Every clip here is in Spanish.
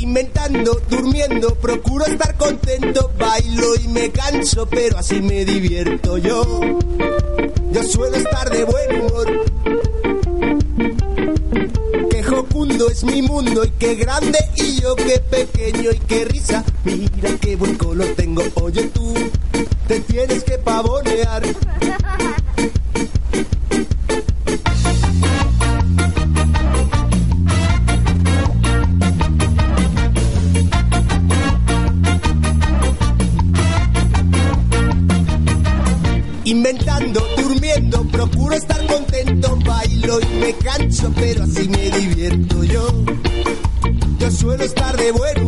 Inventando, durmiendo, procuro estar contento, bailo y me canso, pero así me divierto yo. Yo suelo estar de buen humor. Qué jocundo es mi mundo y qué grande y yo qué pequeño y qué risa. Mira qué buen color tengo, oye tú, te tienes que pavonear. Canso, pero así me divierto yo. Yo suelo estar de buen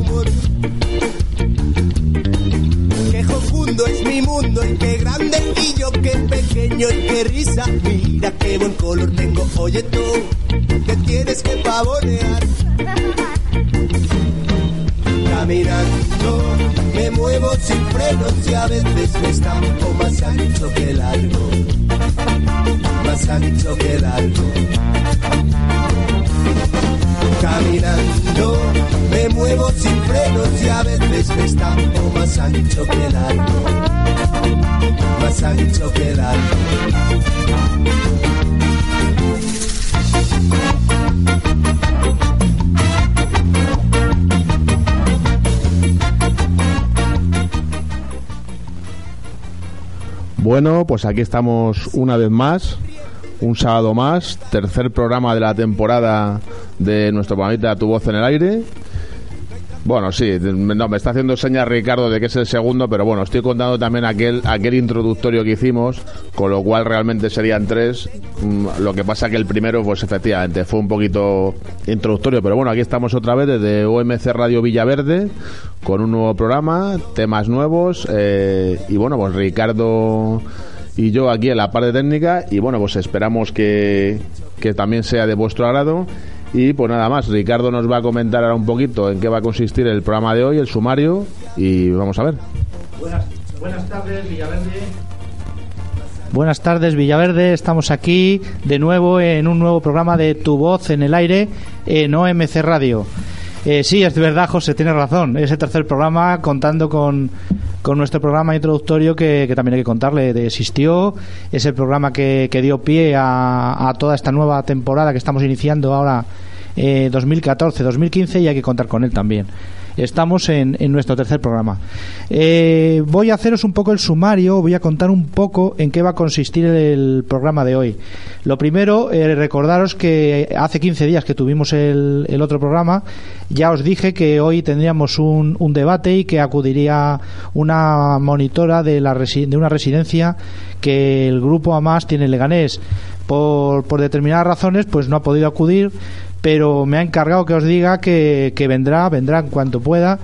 Bueno, pues aquí estamos una vez más, un sábado más, tercer programa de la temporada de nuestro programita Tu Voz en el Aire. Bueno, sí, no, me está haciendo señas Ricardo de que es el segundo, pero bueno, estoy contando también aquel, aquel introductorio que hicimos, con lo cual realmente serían tres. Mm, Lo que pasa que el primero, pues efectivamente, fue un poquito introductorio, pero bueno, aquí estamos otra vez desde OMC Radio Villaverde, con un nuevo programa, temas nuevos, eh, y bueno, pues Ricardo y yo aquí en la parte técnica, y bueno, pues esperamos que, que también sea de vuestro agrado. Y pues nada más, Ricardo nos va a comentar ahora un poquito en qué va a consistir el programa de hoy, el sumario, y vamos a ver. Buenas, buenas tardes, Villaverde. Buenas tardes, Villaverde. Estamos aquí de nuevo en un nuevo programa de Tu Voz en el Aire en OMC Radio. Eh, sí, es verdad, José, tienes razón. Es el tercer programa contando con, con nuestro programa introductorio que, que también hay que contarle. De existió, es el programa que, que dio pie a, a toda esta nueva temporada que estamos iniciando ahora, eh, 2014-2015, y hay que contar con él también. Estamos en, en nuestro tercer programa. Eh, voy a haceros un poco el sumario, voy a contar un poco en qué va a consistir el programa de hoy. Lo primero, eh, recordaros que hace 15 días que tuvimos el, otro programa, ya os dije que hoy tendríamos un, debate y que acudiría una monitora de, la resi- de una residencia que el grupo AMAS tiene en Leganés. Por, por determinadas razones, pues no ha podido acudir, pero me ha encargado que os diga que, vendrá, vendrá en cuanto pueda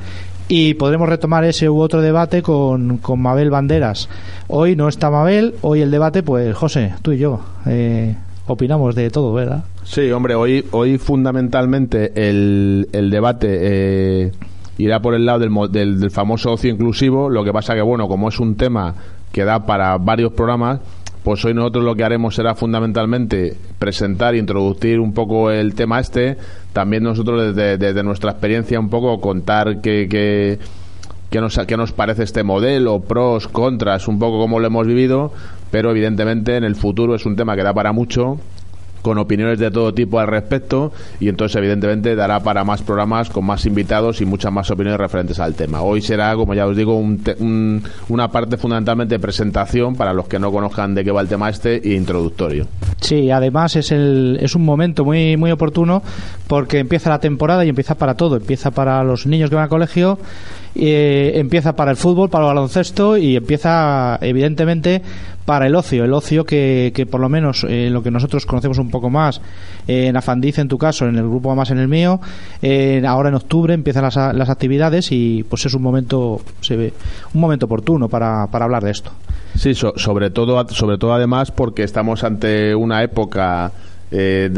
y podremos retomar ese u otro debate con, con Mabel Banderas. Hoy no está Mabel, hoy el debate, pues José, tú y yo, eh, opinamos de todo, ¿verdad? Sí, hombre, hoy, hoy fundamentalmente el, debate eh, irá por el lado del, del famoso ocio inclusivo. Lo que pasa que, bueno, como es un tema que da para varios programas, pues hoy nosotros lo que haremos será fundamentalmente presentar e introducir un poco el tema este. También nosotros desde, nuestra experiencia un poco contar que... que qué nos, qué nos parece este modelo, pros, contras, un poco cómo lo hemos vivido, pero evidentemente en el futuro es un tema que da para mucho con opiniones de todo tipo al respecto y entonces evidentemente dará para más programas con más invitados y muchas más opiniones referentes al tema. Hoy será, como ya os digo, un te- un- una parte fundamentalmente de presentación para los que no conozcan de qué va el tema este e introductorio. Sí, además es, el, es un momento muy, muy oportuno porque empieza la temporada y empieza para todo. Empieza para los niños que van al colegio, eh, empieza para el fútbol, para el baloncesto y empieza, evidentemente, para el ocio. El ocio que, que por lo menos eh, lo que nosotros conocemos un poco más eh, en Afandiz, en tu caso, en el grupo más en el mío, eh, ahora en octubre empiezan las, las actividades y pues es un momento, se ve, un momento oportuno para, para hablar de esto. Sí, so- sobre todo, sobre todo además porque estamos ante una época eh,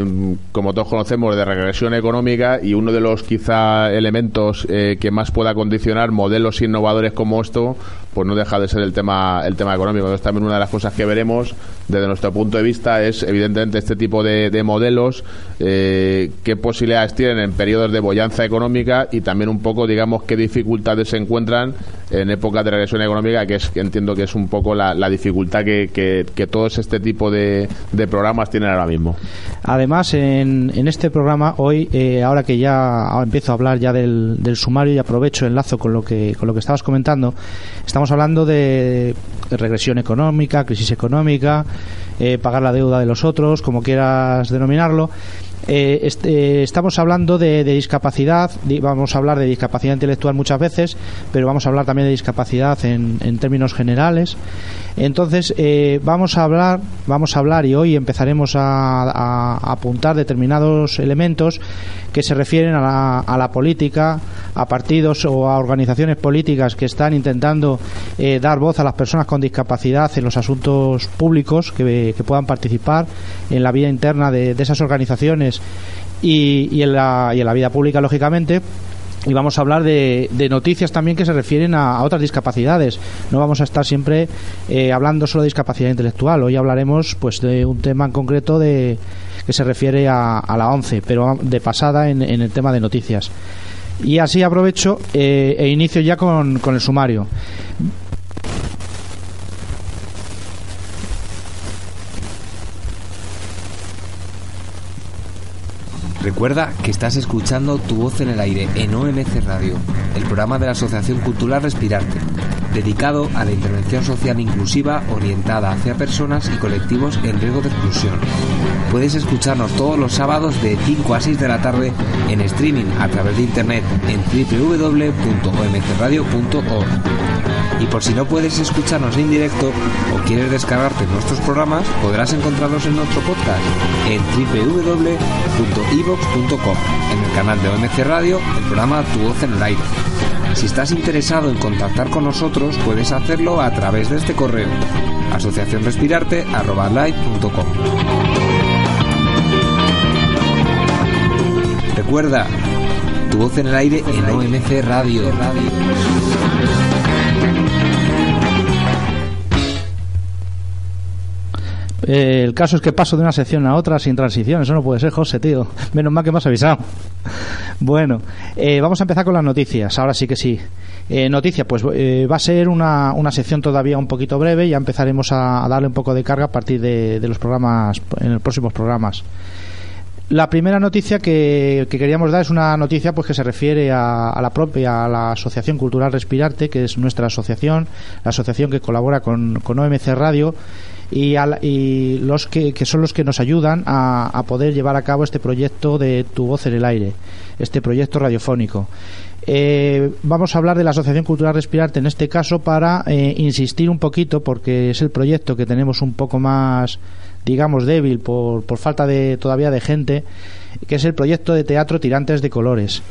como todos conocemos, de regresión económica y uno de los quizá elementos eh, que más pueda condicionar modelos innovadores como esto, pues no deja de ser el tema el tema económico. Entonces también una de las cosas que veremos desde nuestro punto de vista es evidentemente este tipo de, modelos, eh, qué posibilidades tienen en periodos de bollanza económica y también un poco, digamos, qué dificultades se encuentran en épocas de regresión económica, que es que entiendo que es un poco la, dificultad que, que, todos este tipo de, de programas tienen ahora mismo. Además, en, en este programa, hoy, eh, ahora que ya empiezo a hablar ya del, sumario y aprovecho enlazo con lo que, con lo que estabas comentando, estamos hablando de regresión económica, crisis económica, eh, pagar la deuda de los otros, como quieras denominarlo. Eh, este, estamos hablando de, discapacidad, vamos a hablar de discapacidad intelectual muchas veces, pero vamos a hablar también de discapacidad en términos generales. Entonces, eh, vamos a hablar, vamos a hablar y hoy empezaremos a, apuntar determinados elementos que se refieren a la, a la, política, a partidos o a organizaciones políticas que están intentando eh, dar voz a las personas con discapacidad en los asuntos públicos que, puedan participar en la vida interna de, esas organizaciones y, en la, y en la vida pública, lógicamente y vamos a hablar de, noticias también que se refieren a, otras discapacidades. No vamos a estar siempre eh, hablando solo de discapacidad intelectual. Hoy hablaremos pues de un tema en concreto de que se refiere a, la 11, pero de pasada en, el tema de noticias. Y así aprovecho eh, e inicio ya con el sumario. Recuerda que estás escuchando Tu Voz en el Aire en OMC Radio, el programa de la Asociación Cultural Respirarte, dedicado a la intervención social inclusiva orientada hacia personas y colectivos en riesgo de exclusión. Puedes escucharnos todos los sábados de 5 a 6 de la tarde en streaming a través de internet en www.omcradio.org. Y por si no puedes escucharnos en directo o quieres descargarte nuestros programas, podrás encontrarlos en nuestro podcast en en el canal de OMC Radio, el programa Tu Voz en el Aire. Si estás interesado en contactar con nosotros, puedes hacerlo a través de este correo asociacionrespirarte.com. Recuerda, tu voz en el aire en OMC Radio. Eh, el caso es que paso de una sección a otra sin transición. Eso no puede ser, José, tío. Menos mal que me has avisado. Bueno, eh, vamos a empezar con las noticias. Ahora sí que sí. Eh, noticia, pues eh, va a ser una, una, sección todavía un poquito breve. Ya empezaremos a, darle un poco de carga a partir de, los programas, en los próximos programas. La primera noticia que, queríamos dar es una noticia pues que se refiere a, la propia a la Asociación Cultural Respirarte, que es nuestra asociación, la asociación que colabora con, con OMC Radio y, los que, son los que nos ayudan a, poder llevar a cabo este proyecto de Tu voz en el aire, este proyecto radiofónico. Eh, vamos a hablar de la Asociación Cultural Respirarte en este caso para eh, insistir un poquito porque es el proyecto que tenemos un poco más digamos débil por, por falta de todavía de gente que es el proyecto de teatro Tirantes de Colores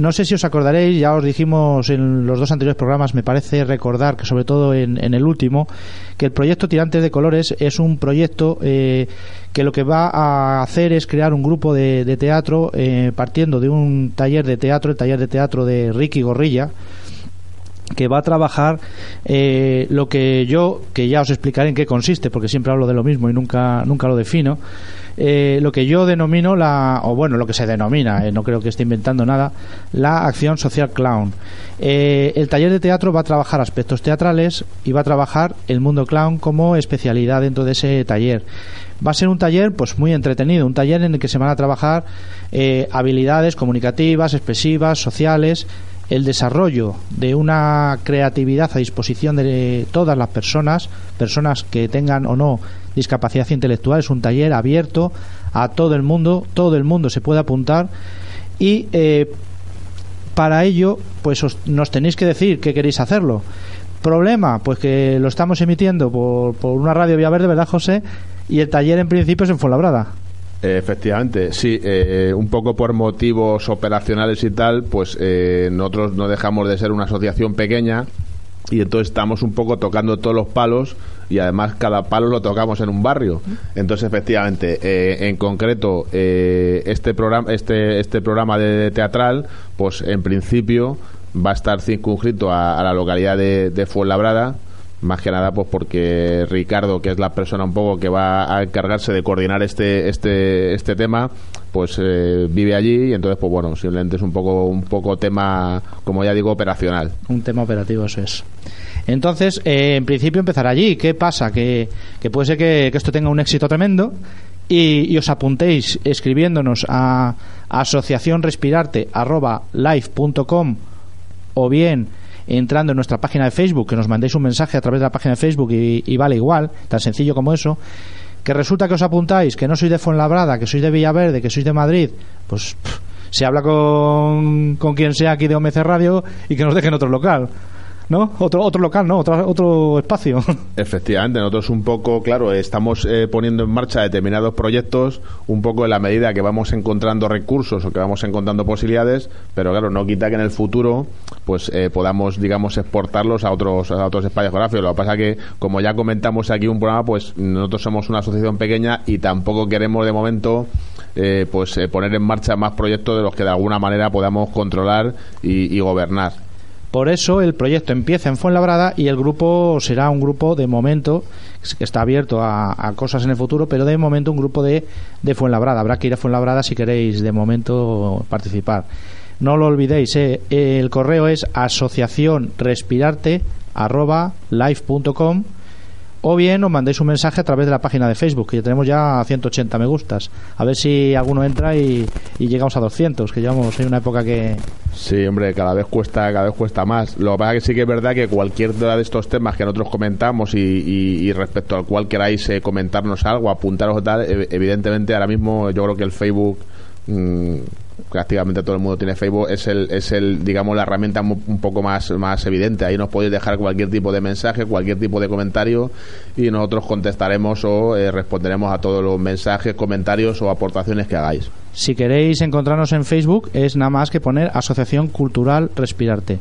no sé si os acordaréis, ya os dijimos en los dos anteriores programas, me parece recordar que sobre todo en, el último, que el proyecto Tirantes de Colores es un proyecto eh, que lo que va a hacer es crear un grupo de, teatro eh, partiendo de un taller de teatro, el taller de teatro de Ricky Gorrilla, que va a trabajar eh, lo que yo, que ya os explicaré en qué consiste, porque siempre hablo de lo mismo y nunca, nunca lo defino, eh, lo que yo denomino la, o bueno, lo que se denomina, eh, no creo que esté inventando nada, la acción social clown. Eh, el taller de teatro va a trabajar aspectos teatrales y va a trabajar el mundo clown como especialidad dentro de ese taller. Va a ser un taller pues muy entretenido, un taller en el que se van a trabajar habilidades comunicativas, expresivas, sociales, el desarrollo de una creatividad a disposición de todas las personas, personas que tengan o no discapacidad intelectual. Es un taller abierto a todo el mundo, todo el mundo se puede apuntar y eh, para ello pues nos tenéis que decir que queréis hacerlo. Problema, pues que lo estamos emitiendo por, por una radio Verde, ¿verdad, José? Y el taller en principio es en Fuenlabrada. Efectivamente, sí, eh, un poco por motivos operacionales y tal, pues eh, nosotros no dejamos de ser una asociación pequeña y entonces estamos un poco tocando todos los palos y además cada palo lo tocamos en un barrio. Entonces efectivamente eh, en concreto eh, este programa este este programa de teatral pues en principio va a estar circunscrito a, a la localidad de, de Fuenlabrada más que nada pues porque Ricardo que es la persona un poco que va a encargarse de coordinar este este este tema pues eh, vive allí y entonces pues bueno simplemente es un poco un poco tema como ya digo operacional Un tema operativo, eso es. Entonces, eh, en principio empezar allí. ¿Qué pasa? Que, que puede ser que, esto tenga un éxito tremendo y, y os apuntéis escribiéndonos a asociacionrespirarte.live.com o bien entrando en nuestra página de Facebook, que nos mandéis un mensaje a través de la página de Facebook y, vale igual, tan sencillo como eso. Que resulta que os apuntáis, que no sois de Fuenlabrada, que sois de Villaverde, que sois de Madrid, pues se habla con, con quien sea aquí de OMC Radio y que nos dejen otro local. ¿No? Otro, otro local, ¿no? Otro, otro espacio. Efectivamente, nosotros un poco, claro, estamos eh, poniendo en marcha determinados proyectos un poco en la medida que vamos encontrando recursos o que vamos encontrando posibilidades, pero claro, no quita que en el futuro pues eh, podamos, digamos, exportarlos a otros a otros espacios geográficos. Lo que pasa que, como ya comentamos aquí un programa, pues nosotros somos una asociación pequeña y tampoco queremos de momento eh, pues eh, poner en marcha más proyectos de los que de alguna manera podamos controlar y, y gobernar. Por eso el proyecto empieza en Fuenlabrada y el grupo será un grupo de momento que está abierto a, cosas en el futuro, pero de momento un grupo de, de Fuenlabrada. Habrá que ir a Fuenlabrada si queréis de momento participar. No lo olvidéis, eh, el correo es asociacionrespirarte@live.com o bien os mandéis un mensaje a través de la página de Facebook, que ya tenemos ya 180 me gustas. A ver si alguno entra y, llegamos a 200, que llevamos en una época que, Sí, hombre, cada vez cuesta, cada vez cuesta más. Lo que pasa que sí que es verdad que cualquier de estos temas que nosotros comentamos y, y- y respecto al cual queráis eh, comentarnos algo, apuntaros o tal, ev- evidentemente ahora mismo yo creo que el Facebook mm, prácticamente todo el mundo tiene Facebook es el es el digamos la herramienta un poco más más evidente ahí nos podéis dejar cualquier tipo de mensaje cualquier tipo de comentario y nosotros contestaremos o eh, responderemos a todos los mensajes comentarios o aportaciones que hagáis Si queréis encontrarnos en Facebook es nada más que poner Asociación Cultural Respirarte.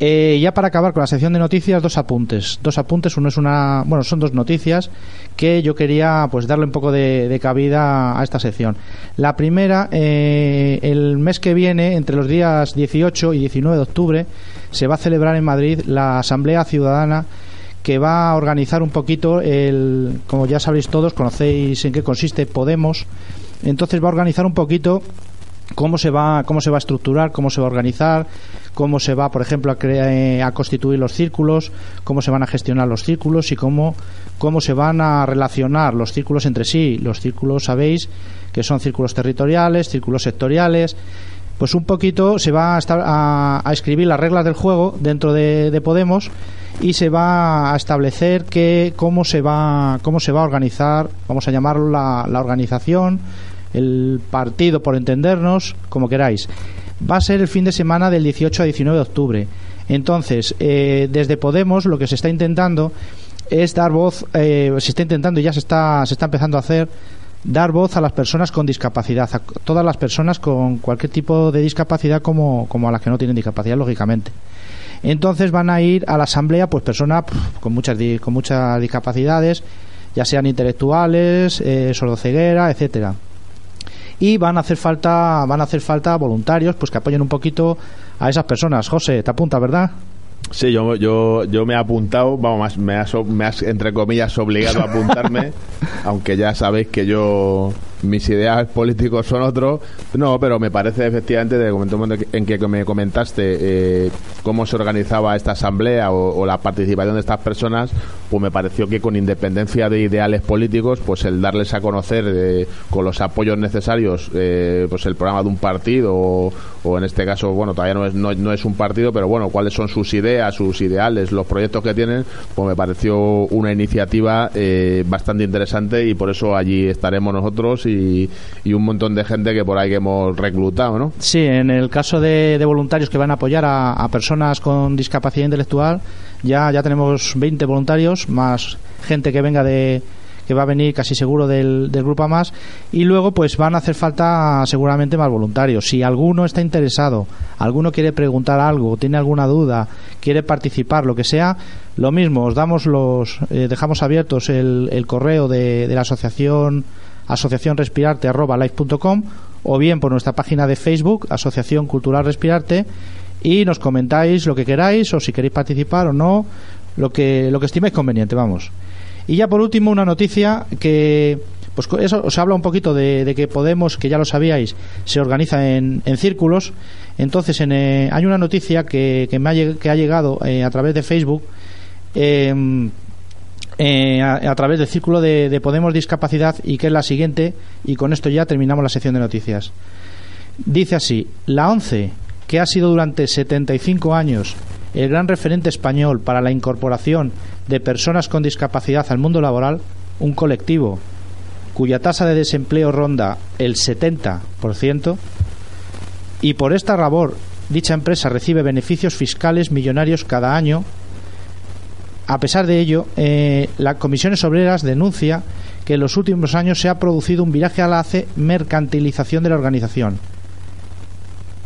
Eh, ya para acabar con la sección de noticias, dos apuntes. Dos apuntes, uno es una, bueno, son dos noticias que yo quería pues darle un poco de, cabida a esta sección. La primera, eh, el mes que viene, entre los días 18 y 19 de octubre, se va a celebrar en Madrid la Asamblea Ciudadana que va a organizar un poquito el, como ya sabéis todos, conocéis en qué consiste Podemos, entonces va a organizar un poquito cómo se va cómo se va a estructurar, cómo se va a organizar, cómo se va, por ejemplo, a, crea- eh, a constituir los círculos, cómo se van a gestionar los círculos y cómo cómo se van a relacionar los círculos entre sí. Los círculos sabéis que son círculos territoriales, círculos sectoriales. Pues un poquito se va a, estar- a, a escribir las reglas del juego dentro de, de Podemos y se va a establecer que cómo se va cómo se va a organizar, vamos a llamarlo la, la organización, el partido por entendernos, como queráis. Va a ser el fin de semana del 18 a 19 de octubre. Entonces, eh, desde Podemos lo que se está intentando es dar voz, eh, se está intentando y ya se está, se está empezando a hacer, dar voz a las personas con discapacidad, a todas las personas con cualquier tipo de discapacidad como, como a las que no tienen discapacidad, lógicamente. Entonces van a ir a la asamblea pues personas con muchas con muchas discapacidades, ya sean intelectuales, eh, sordoceguera, etcétera. Y van a hacer falta van a hacer falta voluntarios pues que apoyen un poquito a esas personas. José, te apunta, ¿verdad? Sí, yo, yo, yo me he apuntado, vamos, me has, me has, entre comillas, obligado a apuntarme, aunque ya sabéis que yo, mis ideas políticos son otros. No, pero me parece efectivamente, de momento en que me comentaste eh, cómo se organizaba esta asamblea o, la participación de estas personas, pues me pareció que con independencia de ideales políticos, pues el darles a conocer eh, con los apoyos necesarios, eh, pues el programa de un partido o, o en este caso, bueno, todavía no es, no, no es un partido, pero bueno, cuáles son sus ideas, sus ideales, los proyectos que tienen, pues me pareció una iniciativa eh, bastante interesante y por eso allí estaremos nosotros y, y un montón de gente que por ahí que hemos reclutado, ¿no? Sí, en el caso de, voluntarios que van a apoyar a personas con discapacidad intelectual, ya, ya tenemos 20 voluntarios, más gente que venga de que va a venir casi seguro del, del grupo más y luego pues van a hacer falta seguramente más voluntarios. Si alguno está interesado, alguno quiere preguntar algo, tiene alguna duda, quiere participar, lo que sea, lo mismo, os damos los, eh, dejamos abiertos el, el correo de, de la asociación asociacionrespirarte.com o bien por nuestra página de Facebook, Asociación Cultural Respirarte, y nos comentáis lo que queráis o si queréis participar o no, lo que, lo que estiméis conveniente, vamos. Y ya por último una noticia que pues eso os habla un poquito de, que Podemos, que ya lo sabíais, se organiza en, en círculos. Entonces en, eh, hay una noticia que, que, me ha, que ha llegado eh, a través de Facebook em, eh, a, través del círculo de, de, Podemos Discapacidad y que es la siguiente y con esto ya terminamos la sección de noticias. Dice así, la ONCE, que ha sido durante 75 años el gran referente español para la incorporación de personas con discapacidad al mundo laboral, un colectivo cuya tasa de desempleo ronda el 70%, y por esta labor dicha empresa recibe beneficios fiscales millonarios cada año a pesar de ello, eh, la Comisiones Obreras denuncia que en los últimos años se ha producido un viraje a la mercantilización de la organización.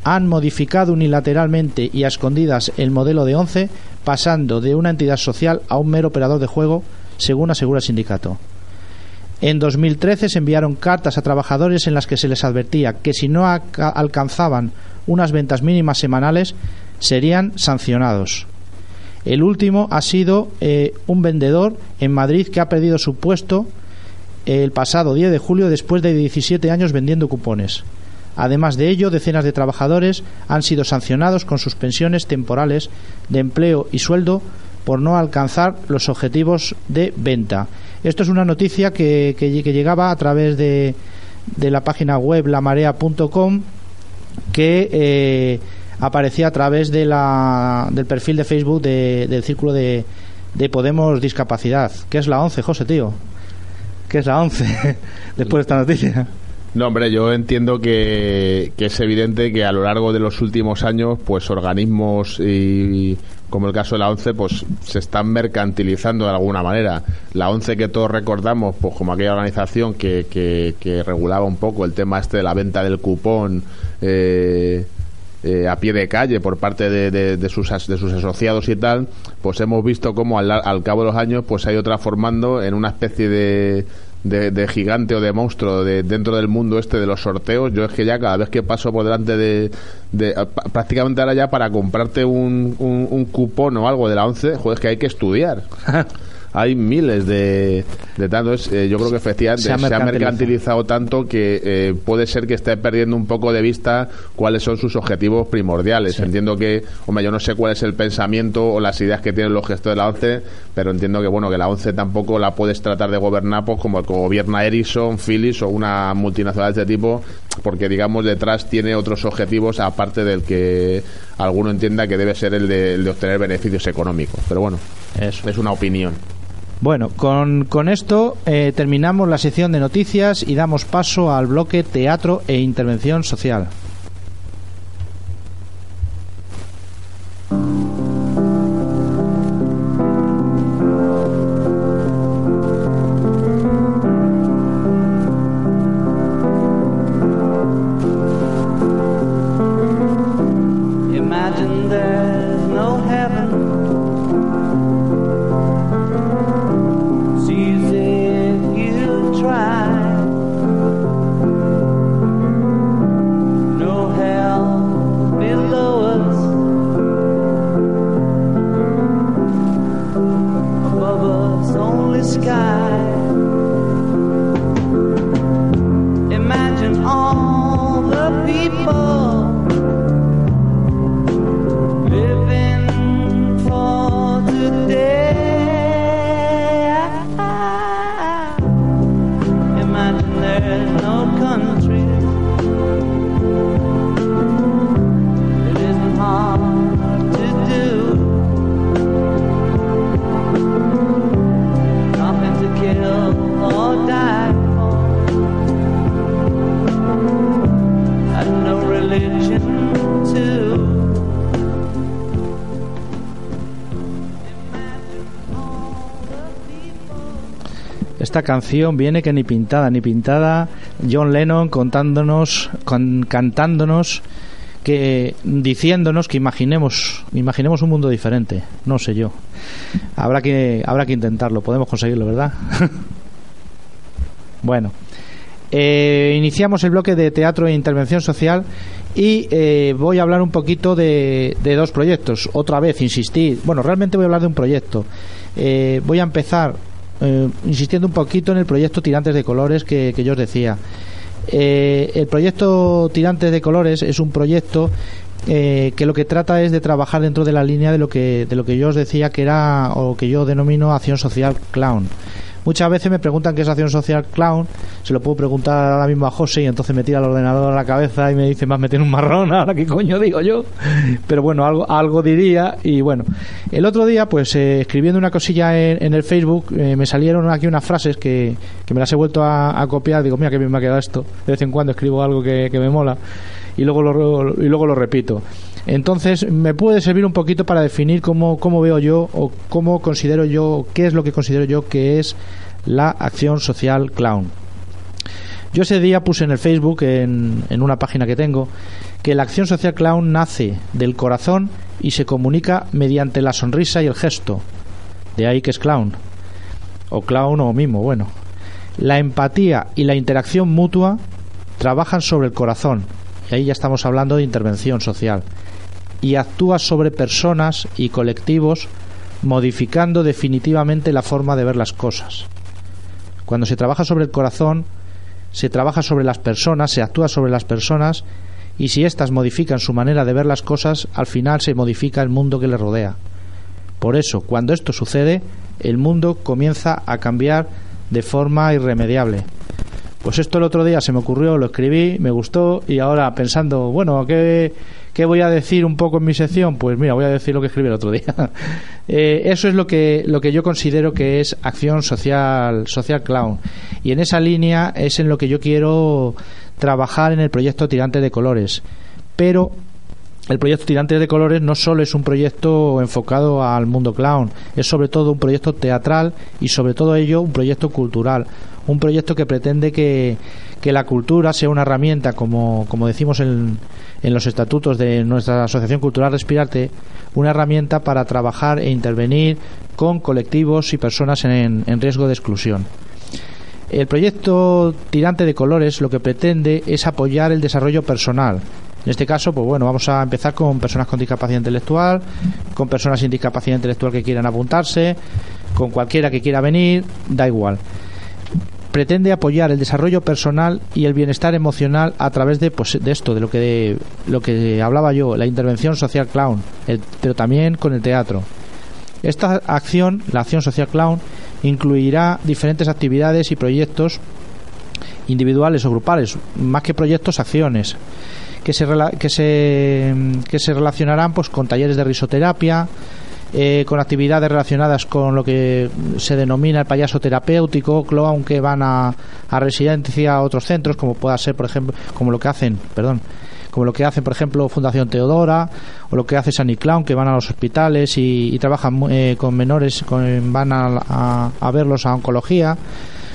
Han modificado unilateralmente y a escondidas el modelo de ONCE, pasando de una entidad social a un mero operador de juego, según asegura el sindicato. En 2013 se enviaron cartas a trabajadores en las que se les advertía que si no alcanzaban unas ventas mínimas semanales serían sancionados. El último ha sido eh, un vendedor en Madrid que ha perdido su puesto el pasado 10 de julio después de 17 años vendiendo cupones. Además de ello, decenas de trabajadores han sido sancionados con suspensiones temporales de empleo y sueldo por no alcanzar los objetivos de venta. Esto es una noticia que, que, que llegaba a través de, de, la página web lamarea.com que eh, aparecía a través de la, del perfil de Facebook de, del círculo de, de Podemos Discapacidad. ¿Qué es la 11, José, tío? ¿Qué es la 11 después de esta noticia? No, hombre, yo entiendo que, que, es evidente que a lo largo de los últimos años, pues organismos y, como el caso de la ONCE, pues se están mercantilizando de alguna manera. La ONCE que todos recordamos, pues como aquella organización que, que, que regulaba un poco el tema este de la venta del cupón, eh, eh, a pie de calle por parte de, de, de, sus, de sus asociados y tal, pues hemos visto cómo al, al cabo de los años pues se ha ido transformando en una especie de, de, de, gigante o de monstruo de, dentro del mundo este de los sorteos. Yo es que ya cada vez que paso por delante de. de prácticamente ahora ya para comprarte un, un, un, cupón o algo de la 11, joder, es que hay que estudiar. hay miles de, de tantos. Eh, yo creo que efectivamente se ha, se ha mercantilizado tanto que eh, puede ser que esté perdiendo un poco de vista cuáles son sus objetivos primordiales. Sí. Entiendo que, hombre, yo no sé cuál es el pensamiento o las ideas que tienen los gestores de la ONCE, pero entiendo que, bueno, que la ONCE tampoco la puedes tratar de gobernar pues, como gobierna Ericsson, Philips o una multinacional de este tipo, porque, digamos, detrás tiene otros objetivos aparte del que alguno entienda que debe ser el de, el de obtener beneficios económicos. Pero bueno, Eso. es una opinión. Bueno, con, con esto eh, terminamos la sección de noticias y damos paso al bloque teatro e intervención social. Canción viene que ni pintada, ni pintada. John Lennon contándonos, con, cantándonos, que diciéndonos que imaginemos, imaginemos un mundo diferente. No sé yo. Habrá que, habrá que intentarlo. Podemos conseguirlo, ¿verdad? bueno. Eh, iniciamos el bloque de teatro e intervención social y eh, voy a hablar un poquito de, de, dos proyectos. Otra vez, insistir. Bueno, realmente voy a hablar de un proyecto. Eh, voy a empezar eh, insistiendo un poquito en el proyecto Tirantes de Colores que, que yo os decía. Eh, el proyecto Tirantes de Colores es un proyecto eh, que lo que trata es de trabajar dentro de la línea de lo que de lo que yo os decía que era o que yo denomino acción social clown. Muchas veces me preguntan qué es acción social clown, se lo puedo preguntar ahora mismo a José y entonces me tira el ordenador a la cabeza y me dice, más meter un marrón, ahora qué coño digo yo. Pero bueno, algo, algo diría y bueno. El otro día, pues eh, escribiendo una cosilla en, en el Facebook, eh, me salieron aquí unas frases que, que me las he vuelto a, copiar, digo, mira que bien me ha quedado esto. De vez en cuando escribo algo que, que me mola y luego lo, y luego lo repito. Entonces, me puede servir un poquito para definir cómo, cómo veo yo o cómo considero yo, qué es lo que considero yo que es la acción social clown. Yo ese día puse en el Facebook, en, en una página que tengo, que la acción social clown nace del corazón y se comunica mediante la sonrisa y el gesto. De ahí que es clown. O clown o mimo, bueno. La empatía y la interacción mutua trabajan sobre el corazón. Y ahí ya estamos hablando de intervención social y actúa sobre personas y colectivos modificando definitivamente la forma de ver las cosas. Cuando se trabaja sobre el corazón, se trabaja sobre las personas, se actúa sobre las personas y si éstas modifican su manera de ver las cosas, al final se modifica el mundo que les rodea. Por eso, cuando esto sucede, el mundo comienza a cambiar de forma irremediable. Pues esto el otro día se me ocurrió, lo escribí, me gustó y ahora pensando, bueno, ¿qué, ¿qué voy a decir un poco en mi sección? Pues mira, voy a decir lo que escribí el otro día. eh, eso es lo que, lo que yo considero que es acción social, social clown. Y en esa línea es en lo que yo quiero trabajar en el proyecto Tirante de Colores. Pero el proyecto Tirantes de Colores no solo es un proyecto enfocado al mundo clown, es sobre todo un proyecto teatral y sobre todo ello un proyecto cultural, un proyecto que pretende que, que la cultura sea una herramienta, como, como decimos en, en, los estatutos de nuestra Asociación Cultural Respirarte, una herramienta para trabajar e intervenir con colectivos y personas en, en riesgo de exclusión. El proyecto Tirante de Colores lo que pretende es apoyar el desarrollo personal, en este caso, pues bueno, vamos a empezar con personas con discapacidad intelectual, con personas sin discapacidad intelectual que quieran apuntarse, con cualquiera que quiera venir, da igual. Pretende apoyar el desarrollo personal y el bienestar emocional a través de, pues, de esto, de lo que de, lo que hablaba yo, la intervención social clown, el, pero también con el teatro. Esta acción, la acción social clown, incluirá diferentes actividades y proyectos individuales o grupales, más que proyectos, acciones que se, que se, que se relacionarán pues con talleres de risoterapia, eh, con actividades relacionadas con lo que se denomina el payaso terapéutico, aunque van a, a residencia a otros centros, como pueda ser, por ejemplo, como lo que hacen, perdón, como lo que hacen, por ejemplo, Fundación Teodora, o lo que hace Sunny Clown, que van a los hospitales y, y trabajan eh, con menores, con, van a, a, a verlos a oncología.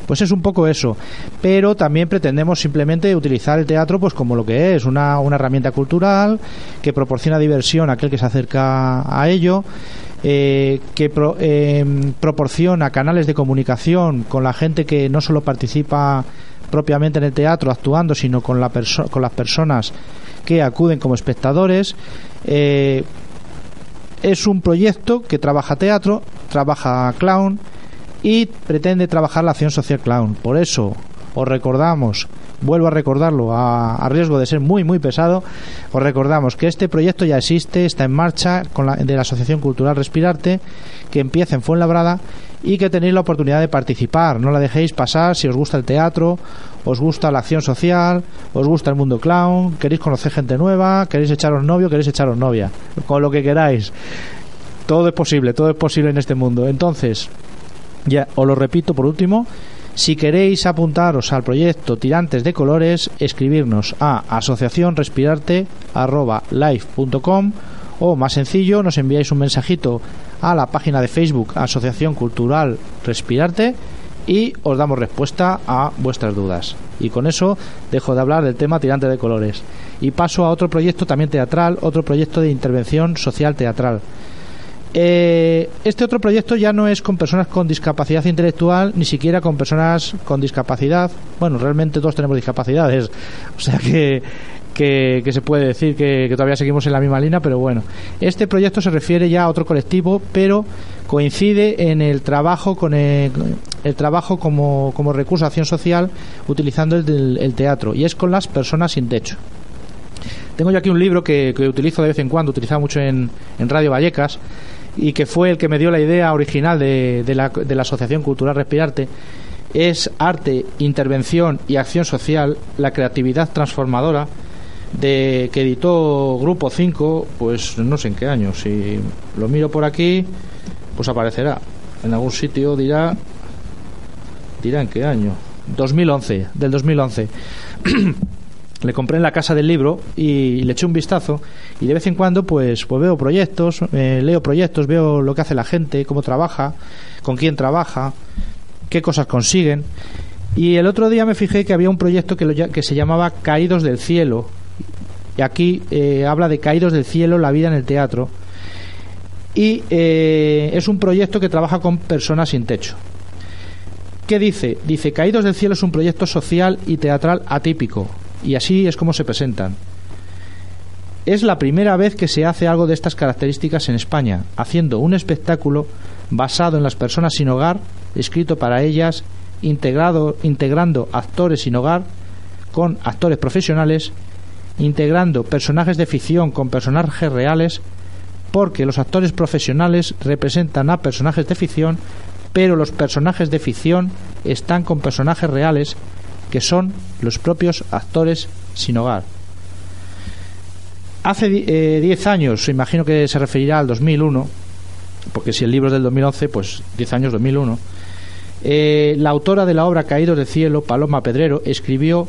Pues es un poco eso. Pero también pretendemos simplemente utilizar el teatro pues como lo que es, una, una herramienta cultural que proporciona diversión a aquel que se acerca a ello. Eh, que pro, eh, proporciona canales de comunicación con la gente que no solo participa propiamente en el teatro actuando, sino con, la con las personas que acuden como espectadores. Eh, es un proyecto que trabaja teatro, trabaja clown y pretende trabajar la acción social clown. Por eso os recordamos, vuelvo a recordarlo a, riesgo de ser muy muy pesado, os recordamos que este proyecto ya existe, está en marcha con la, de la Asociación Cultural Respirarte, que empieza en Fuenlabrada y que tenéis la oportunidad de participar. No la dejéis pasar si os gusta el teatro, os gusta la acción social, os gusta el mundo clown, queréis conocer gente nueva, queréis echaros novio, queréis echaros novia, con lo que queráis. Todo es posible, todo es posible en este mundo. Entonces, ya os lo repito por último, si queréis apuntaros al proyecto Tirantes de Colores, escribirnos a asociacionrespirarte@live.com o más sencillo, nos enviáis un mensajito a la página de Facebook Asociación Cultural Respirarte y os damos respuesta a vuestras dudas. Y con eso dejo de hablar del tema tirante de colores y paso a otro proyecto también teatral, otro proyecto de intervención social teatral. Eh, este otro proyecto ya no es con personas con discapacidad intelectual, ni siquiera con personas con discapacidad. Bueno, realmente todos tenemos discapacidades, o sea que, que, se puede decir que, todavía seguimos en la misma línea, pero bueno. Este proyecto se refiere ya a otro colectivo, pero coincide en el trabajo con el, trabajo como, como, recurso de acción social utilizando el, teatro, y es con las personas sin techo. Tengo yo aquí un libro que, utilizo de vez en cuando, utilizado mucho en, en Radio Vallecas, y que fue el que me dio la idea original de, la, de la Asociación Cultural Respirarte, es Arte, Intervención y Acción Social, la creatividad transformadora, de que editó Grupo 5, pues no sé en qué año. Si lo miro por aquí, pues aparecerá. En algún sitio dirá. dirá en qué año. 2011, del 2011. le compré en la casa del libro y, le eché un vistazo y de vez en cuando pues, pues veo proyectos, eh, leo proyectos, veo lo que hace la gente, cómo trabaja, con quién trabaja, qué cosas consiguen. Y el otro día me fijé que había un proyecto que, lo, que se llamaba Caídos del Cielo. Y aquí eh, habla de Caídos del Cielo, la vida en el teatro. Y eh, es un proyecto que trabaja con personas sin techo. ¿Qué dice? Dice, Caídos del Cielo es un proyecto social y teatral atípico, y así es como se presentan. Es la primera vez que se hace algo de estas características en España, haciendo un espectáculo basado en las personas sin hogar, escrito para ellas, integrado, integrando actores sin hogar con actores profesionales, integrando personajes de ficción con personajes reales, porque los actores profesionales representan a personajes de ficción, pero los personajes de ficción están con personajes reales que son los propios actores sin hogar. Hace 10 eh, años, imagino que se referirá al 2001, porque si el libro es del 2011, pues 10 años 2001, eh, la autora de la obra Caídos del Cielo, Paloma Pedrero, escribió,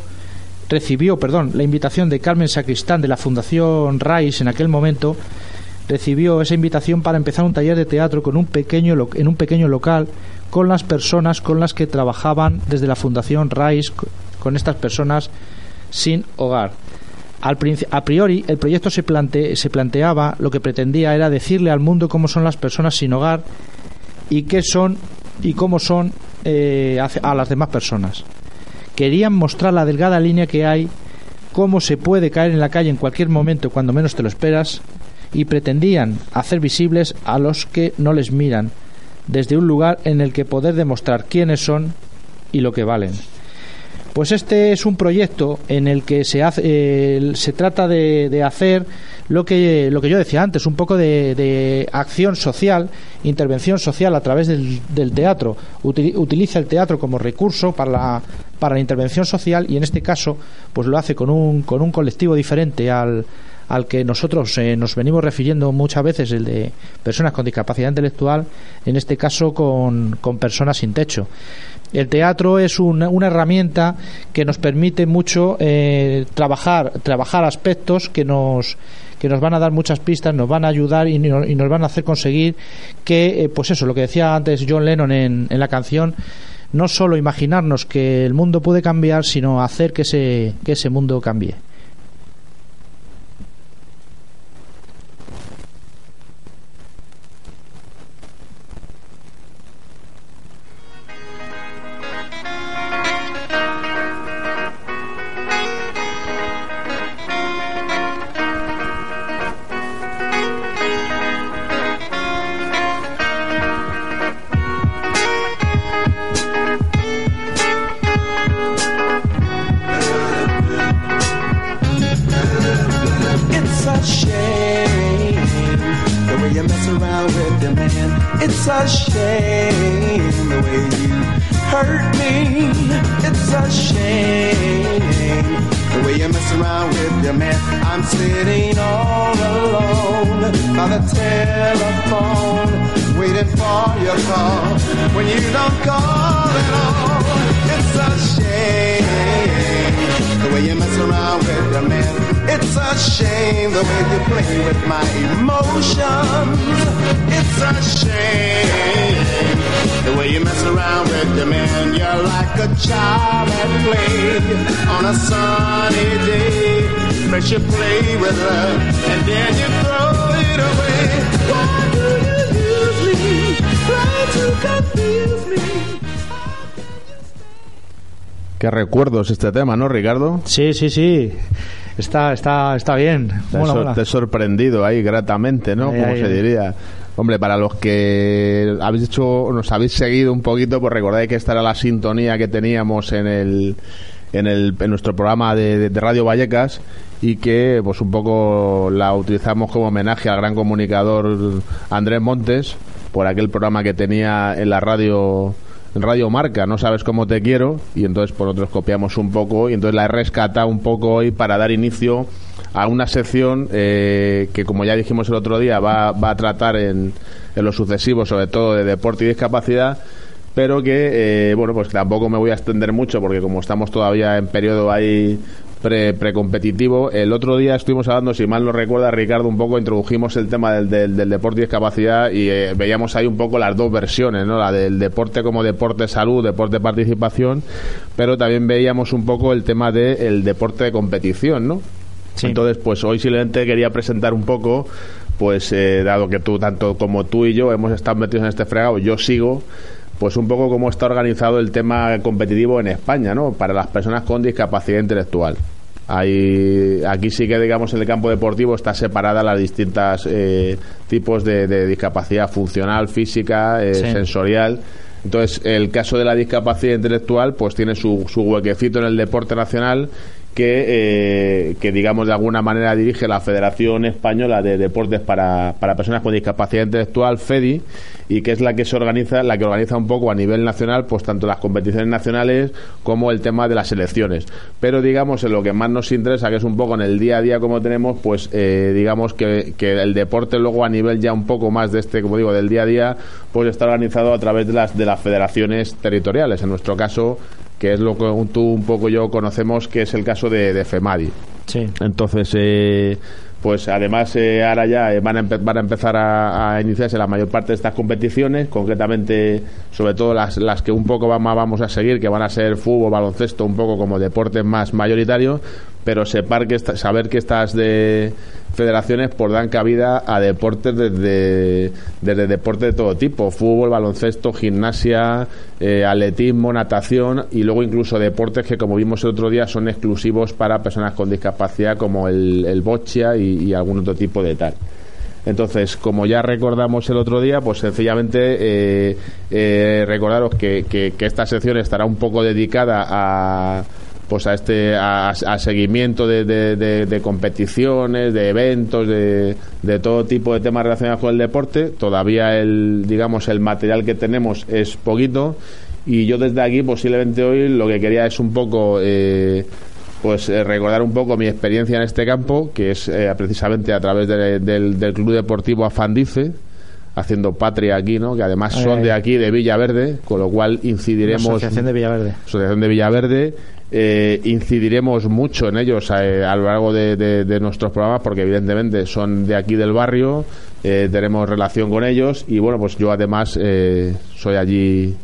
recibió, perdón, la invitación de Carmen Sacristán de la Fundación RAIS en aquel momento, recibió esa invitación para empezar un taller de teatro con un pequeño, en un pequeño local con las personas con las que trabajaban desde la Fundación RAIS, con estas personas sin hogar. Al, a priori, el proyecto se, se planteaba, lo que pretendía era decirle al mundo cómo son las personas sin hogar y qué son y cómo son eh, a las demás personas. Querían mostrar la delgada línea que hay, cómo se puede caer en la calle en cualquier momento cuando menos te lo esperas, y pretendían hacer visibles a los que no les miran, desde un lugar en el que poder demostrar quiénes son y lo que valen. Pues este es un proyecto en el que se, hace, eh, se trata de, hacer lo que, lo que yo decía antes, un poco de, acción social, intervención social a través del, teatro. utiliza el teatro como recurso para la, para la intervención social y en este caso pues lo hace con un, con un colectivo diferente al, al que nosotros eh, nos venimos refiriendo muchas veces, el de personas con discapacidad intelectual, en este caso con, con personas sin techo. El teatro es una, una herramienta que nos permite mucho eh, trabajar, trabajar aspectos que nos que nos van a dar muchas pistas, nos van a ayudar y, nos van a hacer conseguir que, eh, pues eso, lo que decía antes John Lennon en, en la canción, no solo imaginarnos que el mundo puede cambiar, sino hacer que ese, que ese mundo cambie. Qué recuerdos este tema, ¿no, Ricardo? Sí, sí, sí. Está, está, está bien. Te, Mola, sor- mola. te he sorprendido ahí gratamente, ¿no? Como se diría. Hombre, para los que habéis hecho, nos habéis seguido un poquito, pues recordáis que esta era la sintonía que teníamos en el, en el, en nuestro programa de, de- Radio Vallecas y que, pues un poco la utilizamos como homenaje al gran comunicador Andrés Montes por aquel programa que tenía en la radio Radio Marca, no sabes cómo te quiero, y entonces por nosotros copiamos un poco y entonces la he rescatado un poco hoy para dar inicio a una sección eh, que, como ya dijimos el otro día, va, va a tratar en, en lo sucesivo, sobre todo de deporte y discapacidad, pero que, eh, bueno, pues tampoco me voy a extender mucho porque como estamos todavía en periodo ahí pre- precompetitivo, el otro día estuvimos hablando, si mal no recuerda Ricardo, un poco introdujimos el tema del, del- del deporte y discapacidad y eh, veíamos ahí un poco las dos versiones, ¿no? La del deporte como deporte de salud, deporte de participación, pero también veíamos un poco el tema del deporte de competición, ¿no? Sí. Entonces, pues hoy simplemente quería presentar un poco, pues eh, dado que tú, tanto como tú y yo, hemos estado metidos en este fregado, yo sigo, pues un poco cómo está organizado el tema competitivo en España, ¿no? Para las personas con discapacidad intelectual. Hay, aquí sí que, digamos, en el campo deportivo está separada las distintas eh, tipos de, de discapacidad funcional, física, eh, Sí. sensorial. Entonces, el caso de la discapacidad intelectual, pues tiene su, su huequecito en el deporte nacional que, eh, que, digamos, de alguna manera dirige la Federación Española de Deportes para, para Personas con Discapacidad Intelectual, FEDI, y que es la que se organiza, la que organiza un poco a nivel nacional, pues tanto las competiciones nacionales como el tema de las selecciones. Pero, digamos, en lo que más nos interesa, que es un poco en el día a día como tenemos, pues eh, digamos que, que el deporte luego a nivel ya un poco más de este, como digo, del día a día, pues está organizado a través de las, de las federaciones territoriales. En nuestro caso, que es lo que tú un poco yo conocemos, que es el caso de, de FEMADI. Sí. Entonces, eh, pues además eh, ahora ya eh, van, a van a empezar a, a iniciarse la mayor parte de estas competiciones, concretamente, sobre todo las, las que un poco va- más vamos a seguir, que van a ser fútbol, baloncesto, un poco como deportes más mayoritarios, pero separ que esta- saber que estas de federaciones pues dan cabida a deportes desde, desde deportes de todo tipo, fútbol, baloncesto, gimnasia, eh, atletismo, natación y luego incluso deportes que como vimos el otro día son exclusivos para personas con discapacidad como el, el boccia y, y algún otro tipo de tal. Entonces, como ya recordamos el otro día, pues sencillamente eh, eh, recordaros que, que- que esta sección estará un poco dedicada a pues a este a, a seguimiento de, de- de- de competiciones, de eventos, de, de todo tipo de temas relacionados con el deporte. Todavía el digamos el material que tenemos es poquito y yo desde aquí posiblemente hoy lo que quería es un poco eh, pues eh, recordar un poco mi experiencia en este campo, que es eh, precisamente a través de- del, del Club Deportivo Afandice, haciendo patria aquí, ¿no? que además son de aquí, de Villaverde, con lo cual incidiremos... Asociación de Villaverde. Asociación de Villaverde. Eh, incidiremos mucho en ellos eh, a lo largo de, de- de nuestros programas porque evidentemente son de aquí del barrio, eh, tenemos relación con ellos y bueno, pues yo además eh, soy allí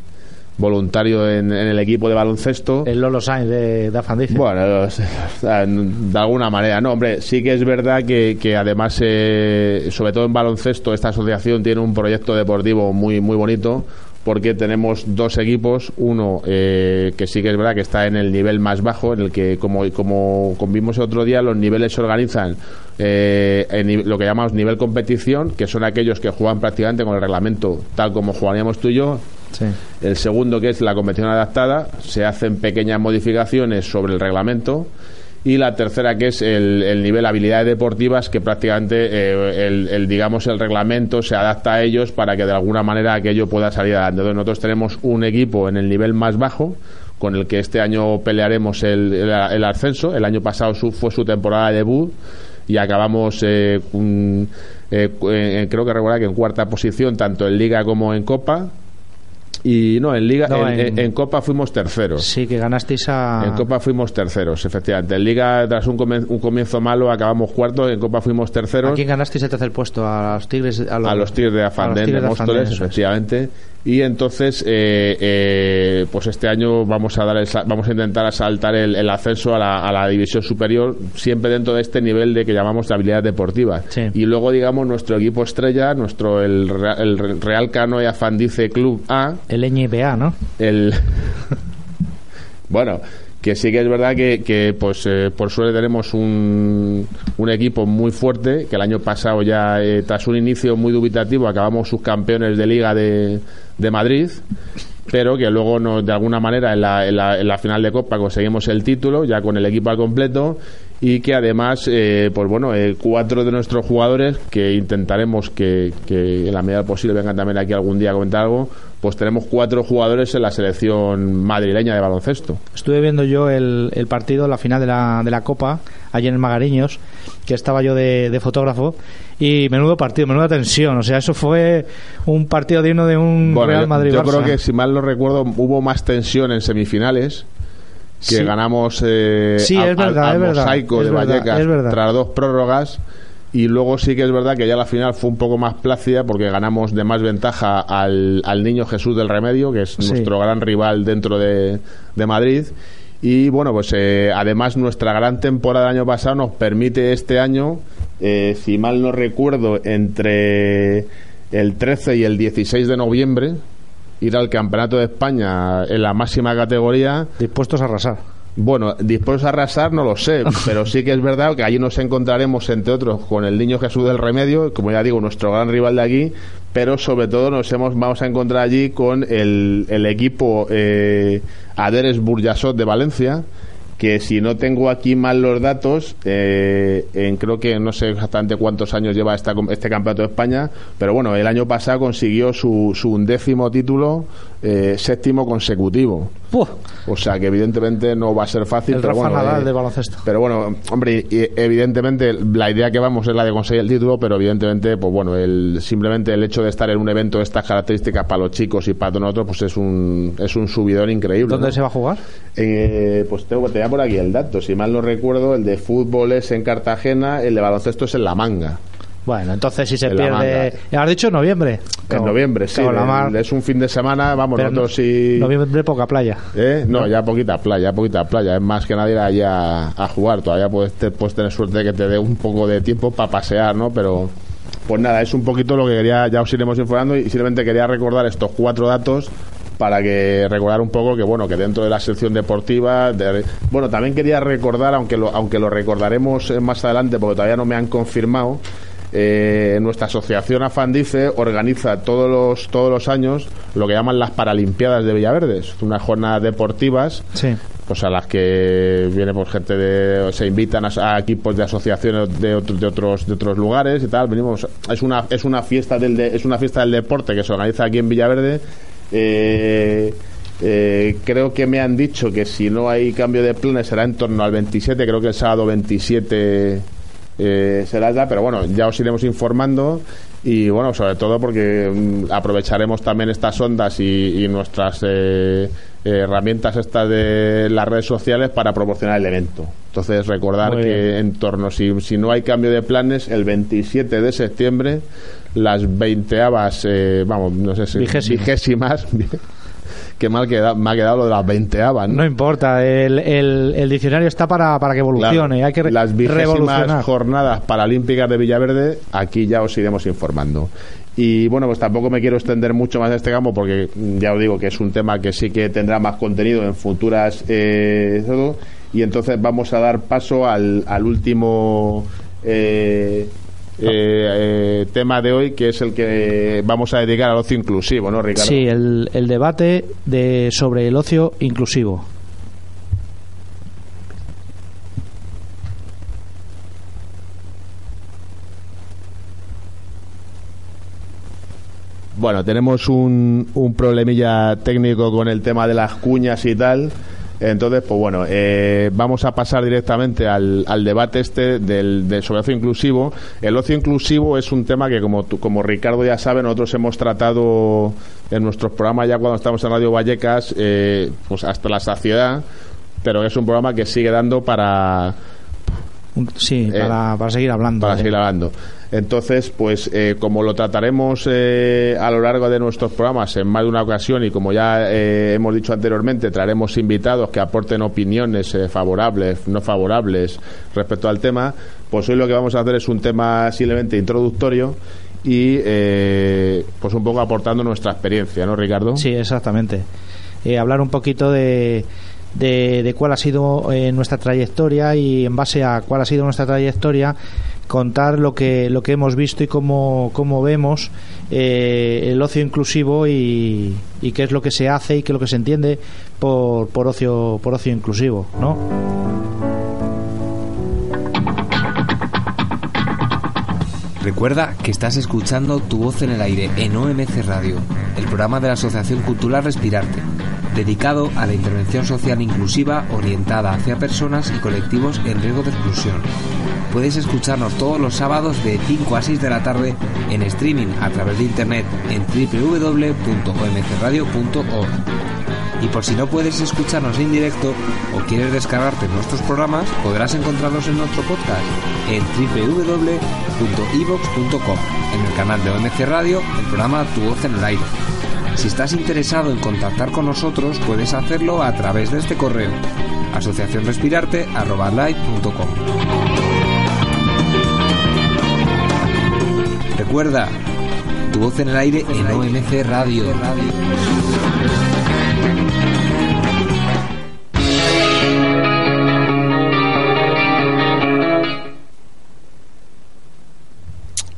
voluntario en, en el equipo de baloncesto. El Lolo Sainz de, de Afandice. Bueno, de alguna manera, no, hombre, sí que es verdad que, que además, eh, sobre todo en baloncesto, esta asociación tiene un proyecto deportivo muy, muy bonito porque tenemos dos equipos, uno eh, que sí que es verdad que está en el nivel más bajo, en el que, como, como, como vimos el otro día, los niveles se organizan eh, en lo que llamamos nivel competición, que son aquellos que juegan prácticamente con el reglamento tal como jugaríamos tú y yo, Sí. el segundo, que es la competición adaptada, se hacen pequeñas modificaciones sobre el reglamento. Y la tercera, que es el, el nivel habilidades deportivas, que prácticamente eh, el, el, digamos, el reglamento se adapta a ellos para que de alguna manera aquello pueda salir adelante. Entonces, nosotros tenemos un equipo en el nivel más bajo, con el que este año pelearemos el, el, ascenso. El año pasado su- fue su temporada de debut y acabamos, eh, un- eh, eh, creo que recordar que en cuarta posición, tanto en Liga como en Copa Y no, en Liga, No, en, en- en Copa fuimos terceros. Sí, que ganasteis a... En Copa fuimos terceros, efectivamente. En Liga, tras un, comen- un comienzo malo, acabamos cuartos. En Copa fuimos terceros. ¿A quién ganasteis el tercer puesto? ¿A los Tigres? A los, a los Tigres de Afandén, de de Móstoles, es. Y entonces, eh, eh, pues este año vamos a dar el vamos a intentar asaltar el, el ascenso a la, a la división superior, siempre dentro de este nivel de que llamamos de habilidad deportiva. Sí. Y luego, digamos, nuestro equipo estrella, nuestro el, el Real Canoe Afandice Club A, El NBA, ¿no? el bueno que sí que es verdad que, pues eh, por suerte tenemos un, un equipo muy fuerte que el año pasado ya eh, tras un inicio muy dubitativo acabamos subcampeones de liga de, de Madrid pero que luego no, de alguna manera en la, en, la, en la final de Copa conseguimos el título ya con el equipo al completo y que además eh, pues bueno eh, cuatro de nuestros jugadores que intentaremos que, que en la medida posible vengan también aquí algún día a comentar algo pues tenemos cuatro jugadores en la selección madrileña de baloncesto Estuve viendo yo el, el partido, la final de la, de la Copa, allí en el Magariños, que estaba yo de, de fotógrafo, y menudo partido, menuda tensión. O sea, eso fue un partido digno de un Bueno, Real madrid yo, creo que si mal no recuerdo hubo más tensión en semifinales que Sí. ganamos eh, Sí, a- es verdad, es Mosaico es de verdad, Vallecas es verdad. tras dos prórrogas y luego sí que es verdad que ya la final fue un poco más plácida porque ganamos de más ventaja al, al niño Jesús del Remedio que es Sí. nuestro gran rival dentro de, de Madrid y bueno pues eh, además nuestra gran temporada del año pasado nos permite este año eh, si mal no recuerdo entre el 13 y el 16 de noviembre ir al Campeonato de España en la máxima categoría. Dispuestos a arrasar. Bueno, dispuestos a arrasar no lo sé, pero sí que es verdad que allí nos encontraremos, entre otros, con el Niño Jesús del Remedio, como ya digo, nuestro gran rival de aquí, pero sobre todo nos hemos, vamos a encontrar allí con el, el equipo eh, Aderes Burjasot de Valencia, que si no tengo aquí mal los datos, eh, en creo que no sé exactamente cuántos años lleva esta, este campeonato de España, pero bueno, el año pasado consiguió su, su undécimo título, eh, séptimo consecutivo. O sea que evidentemente no va a ser fácil. El pero Rafa bueno, Nadal eh, de baloncesto. Pero bueno, hombre, evidentemente la idea que vamos es la de conseguir el título, pero evidentemente, pues bueno, el, simplemente el hecho de estar en un evento de estas características para los chicos y para nosotros, pues es un, es un subidón increíble. ¿Dónde ¿no? se va a jugar? Eh, pues tengo, por aquí el dato. Si mal no recuerdo, el de fútbol es en Cartagena, el de baloncesto es en La Manga. Bueno, entonces si se En pierde... ¿Ya has dicho noviembre? En noviembre, sí. la mar. es un fin de semana, vamos, Pero nosotros no- sí. Noviembre poca playa. ¿Eh? No, ya poquita playa, poquita playa. Es más que nadie ir allá a, a jugar. Todavía puedes, te- puedes tener suerte de que te dé un poco de tiempo para pasear, ¿no? Pero, pues nada, es un poquito lo que quería, ya os iremos informando y simplemente quería recordar estos cuatro datos para que recordar un poco que bueno que dentro de la sección deportiva de- bueno también quería recordar aunque lo aunque lo recordaremos eh, más adelante porque todavía no me han confirmado eh, nuestra asociación Afandice organiza todos los todos los años lo que llaman las Paralimpiadas de Villaverdes, unas jornadas deportivas Sí. pues a las que viene pues gente de se invitan a, a equipos de asociaciones de, otros de otros de otros lugares y tal venimos es una es una fiesta del de- es una fiesta del deporte que se organiza aquí en Villaverde eh, eh, creo que me han dicho que si no hay cambio de planes será en torno al 27 creo que el sábado 27 eh, será ya, pero bueno, ya os iremos informando y bueno, sobre todo porque mm, aprovecharemos también estas ondas y, y nuestras eh, herramientas estas de las redes sociales para promocionar el evento. Entonces recordar que en torno, si, si no hay cambio de planes, el 27 de septiembre, las veinteavas, eh, vamos, no sé si Vigésimas. vigésimas, que mal queda, me ha quedado lo de las veinteavas, ¿no? No importa, el, el, el diccionario está para, para que evolucione. Claro. Hay que re- las vigésimas jornadas paralímpicas de Villaverde, aquí ya os iremos informando. Y bueno, pues tampoco me quiero extender mucho más de este campo porque mm, ya os digo que es un tema que sí que tendrá más contenido en futuras eh, todo. Y entonces vamos a dar paso al, al último eh, eh, eh, tema de hoy, que es el que vamos a dedicar al ocio inclusivo, ¿no, Ricardo? Sí, el, el debate de, sobre el ocio inclusivo. Bueno, tenemos un, un problemilla técnico con el tema de las cuñas y tal. Entonces, pues bueno, eh, vamos a pasar directamente al, al debate este del, del sobre ocio inclusivo. El ocio inclusivo es un tema que, como, como Ricardo ya sabe, nosotros hemos tratado en nuestros programas ya cuando estamos en Radio Vallecas, eh, pues hasta la saciedad, pero es un programa que sigue dando para, Sí, Eh, para, seguir hablando. para de- seguir hablando. Entonces, pues eh, como lo trataremos eh, a lo largo de nuestros programas en más de una ocasión y como ya eh, hemos dicho anteriormente, traeremos invitados que aporten opiniones eh, favorables, no favorables respecto al tema, pues hoy lo que vamos a hacer es un tema simplemente introductorio y eh, pues un poco aportando nuestra experiencia, ¿no, Ricardo? Sí, exactamente. Hablar un poquito de, de, de cuál ha sido eh, nuestra trayectoria y en base a cuál ha sido nuestra trayectoria contar lo que lo que hemos visto y cómo, cómo vemos eh, el ocio inclusivo y, y qué es lo que se hace y qué es lo que se entiende por, por ocio por ocio inclusivo, ¿no? Recuerda que estás escuchando Tu Voz en el Aire en OMC Radio, el programa de la Asociación Cultural Respirarte, dedicado a la intervención social inclusiva orientada hacia personas y colectivos en riesgo de exclusión. Puedes escucharnos todos los sábados de 5 a 6 de la tarde en streaming a través de internet en www.omcradio.org. Y por si no puedes escucharnos en directo o quieres descargarte nuestros programas, podrás encontrarlos en nuestro podcast en www.evox.com, en el canal de OMC Radio, el programa Tu Voz en el Aire. Si estás interesado en contactar con nosotros, puedes hacerlo a través de este correo asociacionrespirarte.com. Recuerda, tu voz en el aire en OMC Radio.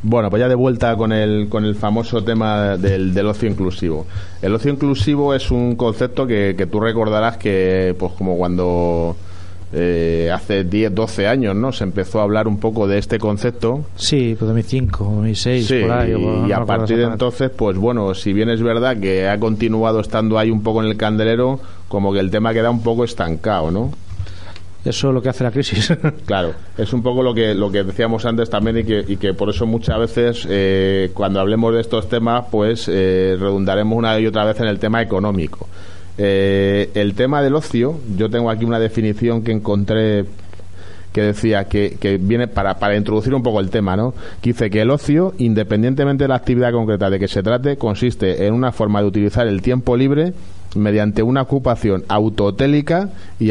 Bueno, pues ya de vuelta con el, con el famoso tema del, del ocio inclusivo. El ocio inclusivo es un concepto que, que tú recordarás que, pues como cuando eh, hace 10, 12 años, ¿no? Se empezó a hablar un poco de este concepto. Sí, pues 2005, 2006, Sí, por ahí. por- no y a partir de entonces, pues bueno, si bien es verdad que ha continuado estando ahí un poco en el candelero, como que el tema queda un poco estancado, ¿no? Eso es lo que hace la crisis. Claro, es un poco lo que lo que decíamos antes también y que, y que por eso muchas veces eh, cuando hablemos de estos temas pues eh, redundaremos una y otra vez en el tema económico. Eh, el tema del ocio, yo tengo aquí una definición que encontré que decía que, que viene para, para introducir un poco el tema, ¿no? Que dice que el ocio, independientemente de la actividad concreta de que se trate, consiste en una forma de utilizar el tiempo libre mediante una ocupación autotélica y,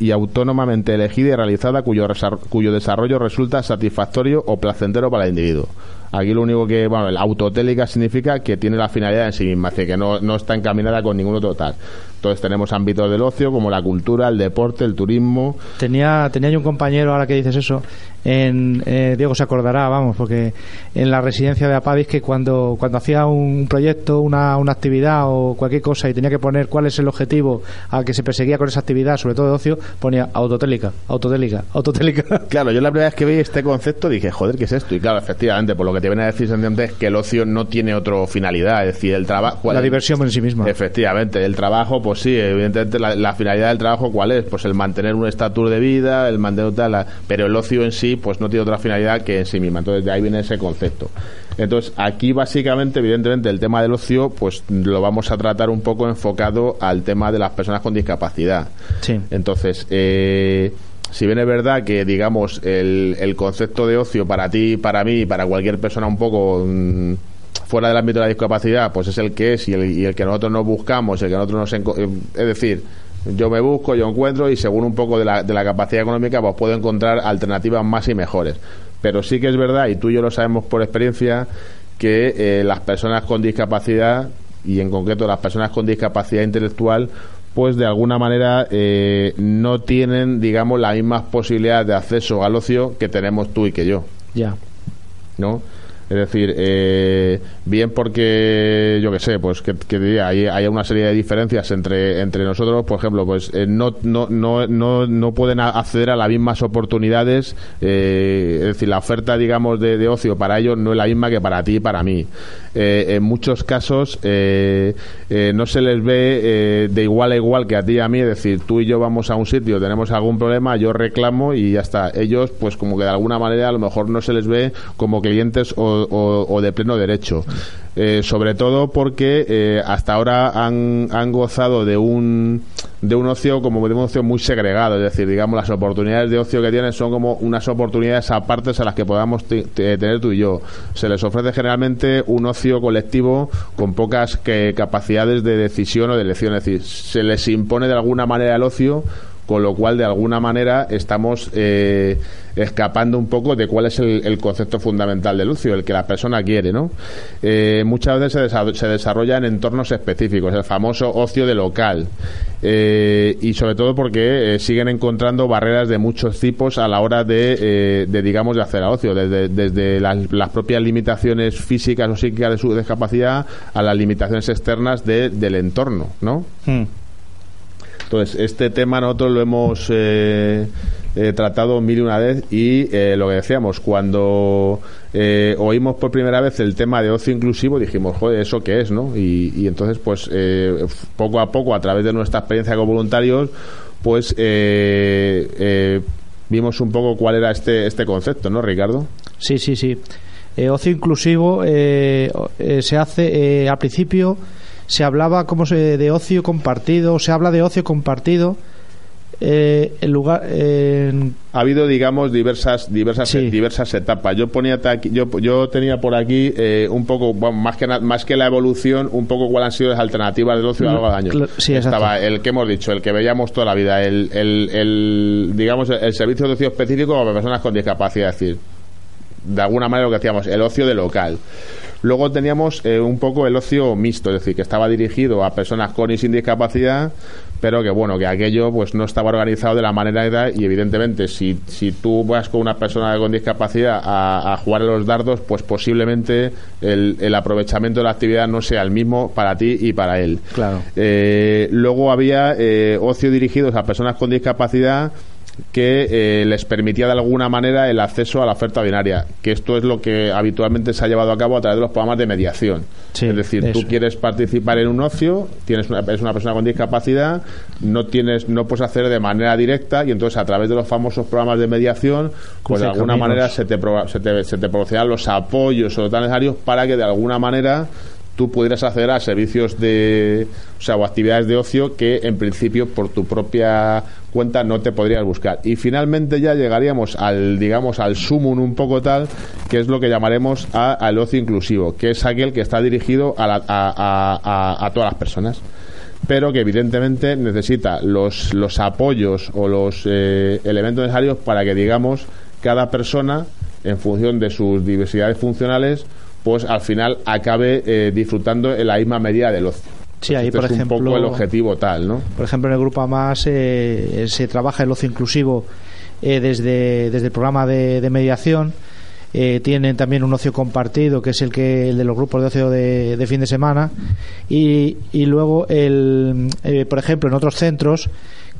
y autónomamente elegida y realizada cuyo, cuyo desarrollo resulta satisfactorio o placentero para el individuo. Aquí lo único que, bueno, la autotélica significa que tiene la finalidad en sí misma, es decir, que no, no está encaminada con ningún otro tal. Entonces tenemos ámbitos del ocio como la cultura, el deporte, el turismo, Tenía, tenía yo un compañero, ahora que dices eso, en, eh, Diego se acordará, vamos, porque en la residencia de Apavis que cuando, cuando hacía un proyecto, una, una actividad o cualquier cosa y tenía que poner cuál es el objetivo al que se perseguía con esa actividad, sobre todo de ocio, ponía autotélica, autotélica, autotélica. Claro, yo la primera vez que vi este concepto dije, joder, ¿qué es esto? Y claro, efectivamente, por lo que te viene a decir sencillamente es que el ocio no tiene otra finalidad, es decir, el trabajo... La diversión en sí misma. Efectivamente, el trabajo, pues sí, evidentemente la, la finalidad del trabajo, ¿cuál es? Pues el mantener un estatus de vida, el mantener tal, pero el ocio en sí, pues no tiene otra finalidad que en sí misma. Entonces de ahí viene ese concepto. Entonces aquí básicamente, evidentemente, el tema del ocio, pues lo vamos a tratar un poco enfocado al tema de las personas con discapacidad. Sí. Entonces, eh, si bien es verdad que, digamos, el, el concepto de ocio para ti, para mí, para cualquier persona un poco mm, fuera del ámbito de la discapacidad, pues es el que es y el, y el que nosotros nos buscamos, el que nosotros nos... eh, Es decir, yo me busco, yo encuentro y según un poco de la, de la capacidad económica, pues puedo encontrar alternativas más y mejores. Pero sí que es verdad, y tú y yo lo sabemos por experiencia, que eh, las personas con discapacidad, y en concreto las personas con discapacidad intelectual, pues de alguna manera eh, no tienen, digamos, las mismas posibilidades de acceso al ocio que tenemos tú y que yo, Ya. ¿no? Es decir, eh, bien porque, yo que sé, pues que, que diría, hay, hay una serie de diferencias entre, entre nosotros, por ejemplo, pues eh, no, no, no, no, no pueden acceder a las mismas oportunidades, eh, es decir, la oferta, digamos, de, de ocio para ellos no es la misma que para ti y para mí. Eh, en muchos casos eh, eh, no se les ve eh, de igual a igual que a ti y a mí, es decir, tú y yo vamos a un sitio, tenemos algún problema, yo reclamo y ya está. Ellos, pues como que de alguna manera a lo mejor no se les ve como clientes o, o- de pleno derecho. Eh, sobre todo porque eh, hasta ahora han, han gozado de un de un ocio como de un ocio muy segregado, es decir, digamos las oportunidades de ocio que tienen son como unas oportunidades apartes a las que podamos te- te- tener tú y yo. Se les ofrece generalmente un ocio colectivo con pocas que- capacidades de decisión o de elección, es decir, se les impone de alguna manera el ocio con lo cual de alguna manera estamos eh, escapando un poco de cuál es el, concepto fundamental del ocio, el que la persona quiere, ¿no? Eh, muchas veces se, se desarrolla en entornos específicos, el famoso ocio de local, Eh, y sobre todo porque eh, siguen encontrando barreras de muchos tipos a la hora de, eh, de digamos, de hacer ocio, desde, desde las, las propias limitaciones físicas o psíquicas de su discapacidad a las limitaciones externas de- del entorno, ¿no? Hmm. Entonces, este tema nosotros lo hemos eh, eh, tratado mil y una vez y eh, lo que decíamos, cuando eh, oímos por primera vez el tema de ocio inclusivo, dijimos, joder, ¿eso qué es? ¿no? Y, y entonces, pues, eh, poco a poco, a través de nuestra experiencia como voluntarios, pues vimos un poco cuál era este, este concepto, ¿no, Ricardo? Sí, sí, sí. Ocio inclusivo se hace al principio se hablaba como se, de ocio compartido, se habla de ocio compartido eh, en lugar en- ha habido digamos diversas diversas Sí. diversas etapas. Yo ponía aquí- yo, yo tenía por aquí eh, un poco bueno, más que más que la evolución un poco cuáles han sido las alternativas del ocio a lo largo de años sí, estaba el que hemos dicho el que veíamos toda la vida el, el, el, digamos el, servicio de ocio específico para personas con discapacidad es decir de alguna manera lo que hacíamos el ocio de local Luego teníamos eh, un poco el ocio mixto, es decir, que estaba dirigido a personas con y sin discapacidad, pero que bueno, que aquello pues no estaba organizado de la manera que era y evidentemente si, si tú vas con una persona con discapacidad a, a jugar a los dardos, pues posiblemente el, el aprovechamiento de la actividad no sea el mismo para ti y para él. Claro. Eh, luego había eh, ocio dirigidos a personas con discapacidad que eh, les permitía de alguna manera el acceso a la oferta binaria, que esto es lo que habitualmente se ha llevado a cabo a través de los programas de mediación. Sí, es decir, tú quieres participar en un ocio, tienes una, eres una persona con discapacidad, no tienes, no puedes hacer de manera directa y entonces a través de los famosos programas de mediación, pues de Cruce alguna caminos. manera se te, se te, se te proporcionan los apoyos o los tan necesarios para que de alguna manera tú pudieras acceder a servicios de o sea o actividades de ocio que en principio por tu propia cuenta no te podrías buscar. Y finalmente ya llegaríamos al digamos al sumum un poco tal que es lo que llamaremos a- al ocio inclusivo que es aquel que está dirigido a, la- a- a- todas las personas pero que evidentemente necesita los, los apoyos o los eh, elementos necesarios para que, digamos, cada persona, en función de sus diversidades funcionales, pues al final acabe eh, disfrutando en la misma medida del ocio. Sí, ahí, este por es un ejemplo- poco el objetivo tal, ¿no? Por ejemplo, en el grupo AMAS eh, se trabaja el ocio inclusivo eh, desde, desde el programa de, de mediación. Eh, tienen también un ocio compartido, que es el que el de los grupos de ocio de, de fin de semana. Y, y luego, el, eh, por ejemplo, en otros centros,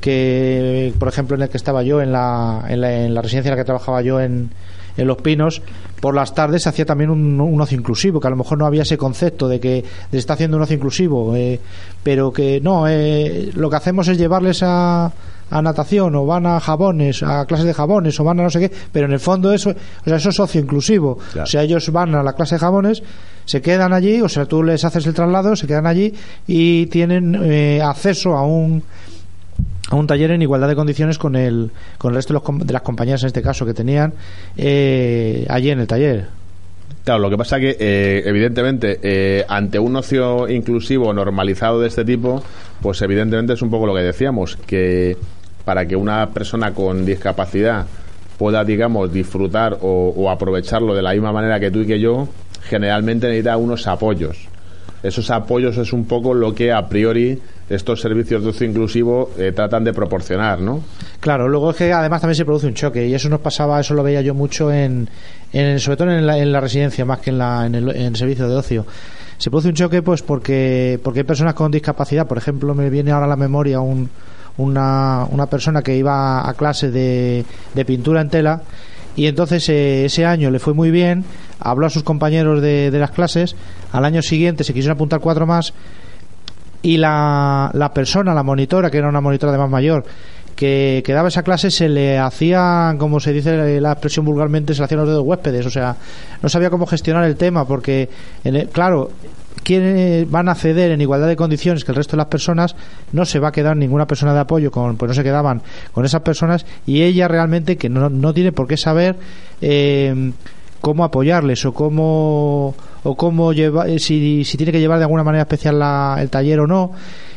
que por ejemplo en el que estaba yo, en la, en la, en la residencia en la que trabajaba yo en, en Los Pinos, por las tardes se hacía también un, un ocio inclusivo, que a lo mejor no había ese concepto de que se está haciendo un ocio inclusivo, eh, pero que no, eh, lo que hacemos es llevarles a, a natación o van a jabones, a clases de jabones o van a no sé qué, pero en el fondo eso, o sea, eso es socio inclusivo. Claro. O sea, ellos van a la clase de jabones, se quedan allí, o sea, tú les haces el traslado, se quedan allí y tienen eh, acceso a un a un taller en igualdad de condiciones con el con el resto de, los de las compañías en este caso que tenían eh, allí en el taller Claro, lo que pasa que, eh, evidentemente, eh, ante un ocio inclusivo normalizado de este tipo, pues evidentemente es un poco lo que decíamos, que para que una persona con discapacidad pueda, digamos, disfrutar o, o aprovecharlo de la misma manera que tú y que yo, generalmente necesita unos apoyos. Esos apoyos es un poco lo que a priori estos servicios de ocio inclusivo eh, tratan de proporcionar, ¿no? Claro, luego es que además también se produce un choque y eso nos pasaba, eso lo veía yo mucho en, en sobre todo en la, en la residencia más que en, la, en, el, en el servicio de ocio. Se produce un choque pues porque porque hay personas con discapacidad, por ejemplo, me viene ahora a la memoria un, una, una persona que iba a clase de, de pintura en tela y entonces eh, ese año le fue muy bien, habló a sus compañeros de, de las clases, al año siguiente se quisieron apuntar cuatro más y la, la persona, la monitora, que era una monitora de más mayor, que, que daba esa clase se le hacía, como se dice la expresión vulgarmente, se le hacían los dedos huéspedes, o sea, no sabía cómo gestionar el tema, porque, en claro, quienes van a ceder en igualdad de condiciones que el resto de las personas, no se va a quedar ninguna persona de apoyo, con, pues no se quedaban con esas personas, y ella realmente, que no, no tiene por qué saber eh, cómo apoyarles o cómo o cómo lleva, eh, si, si tiene que llevar de alguna manera especial la- el taller o no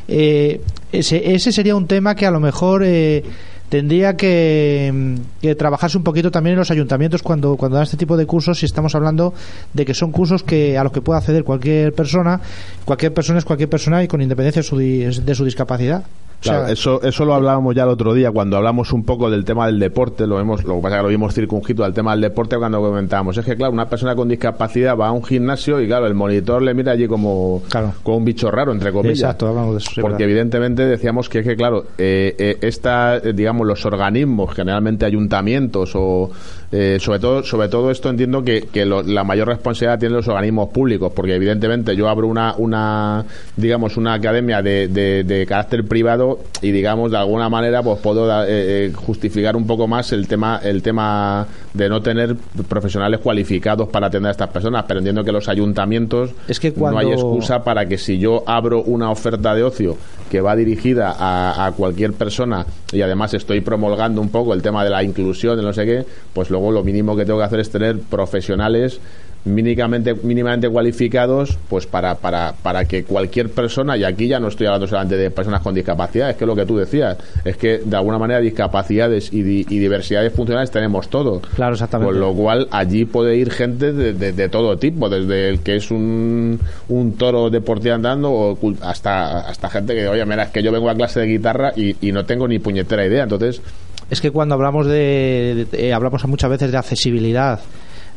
eh, ese, ese sería un tema que a lo mejor eh, tendría que, mm, que trabajarse un poquito también en los ayuntamientos cuando, cuando dan este tipo de cursos si estamos hablando de que son cursos que a los que puede acceder cualquier persona cualquier persona es cualquier persona y con independencia de su, de su discapacidad O sea, Claro, eso, eso lo hablábamos ya el otro día cuando hablamos un poco del tema del deporte, lo vemos, lo que pasa es que lo vimos circunscrito al tema del deporte cuando comentábamos. Es que claro, una persona con discapacidad va a un gimnasio y claro, el monitor le mira allí como, Claro. como un bicho raro, entre comillas. Exacto, hablamos de eso, sí, Porque verdad. evidentemente decíamos que es que claro, eh, eh, esta, eh, digamos, los organismos, generalmente ayuntamientos o eh, sobre todo, sobre todo esto entiendo que, que lo- la mayor responsabilidad tienen los organismos públicos, porque evidentemente yo abro una, una digamos, una academia de, de- de carácter privado y digamos de alguna manera pues puedo da- eh, eh, justificar un poco más el tema, el tema de no tener profesionales cualificados para atender a estas personas, pero entiendo que los ayuntamientos Es que no hay excusa para que si yo abro una oferta de ocio que va dirigida a, a cualquier persona y además estoy promulgando un poco el tema de la inclusión, de no sé qué, pues luego lo mínimo que tengo que hacer es tener profesionales mínimamente, mínimamente cualificados pues para, para, para que cualquier persona, y aquí ya no estoy hablando solamente de personas con discapacidad, es que lo que tú decías, es que de alguna manera discapacidades y, di- y diversidades funcionales tenemos todo. Claro, exactamente. Con lo cual allí puede ir gente de, de- de todo tipo, desde el que es un, un toro deportivo andando o hasta, hasta gente que, oye, mira, es que yo vengo a clase de guitarra y, y no tengo ni puñetera idea. Entonces, es que cuando hablamos de, eh, hablamos muchas veces de accesibilidad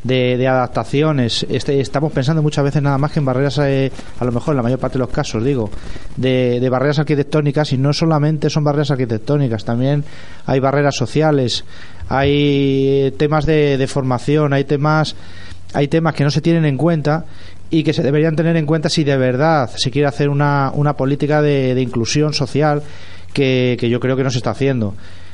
de, adaptaciones este, estamos pensando muchas veces nada más que en barreras eh, a lo mejor en la mayor parte de los casos digo de, de barreras arquitectónicas y no solamente son barreras arquitectónicas también hay barreras sociales hay eh, temas de, de formación hay temas hay temas que no se tienen en cuenta y que se deberían tener en cuenta si de verdad se quiere hacer una, una política de, inclusión social que yo creo que no se está haciendo.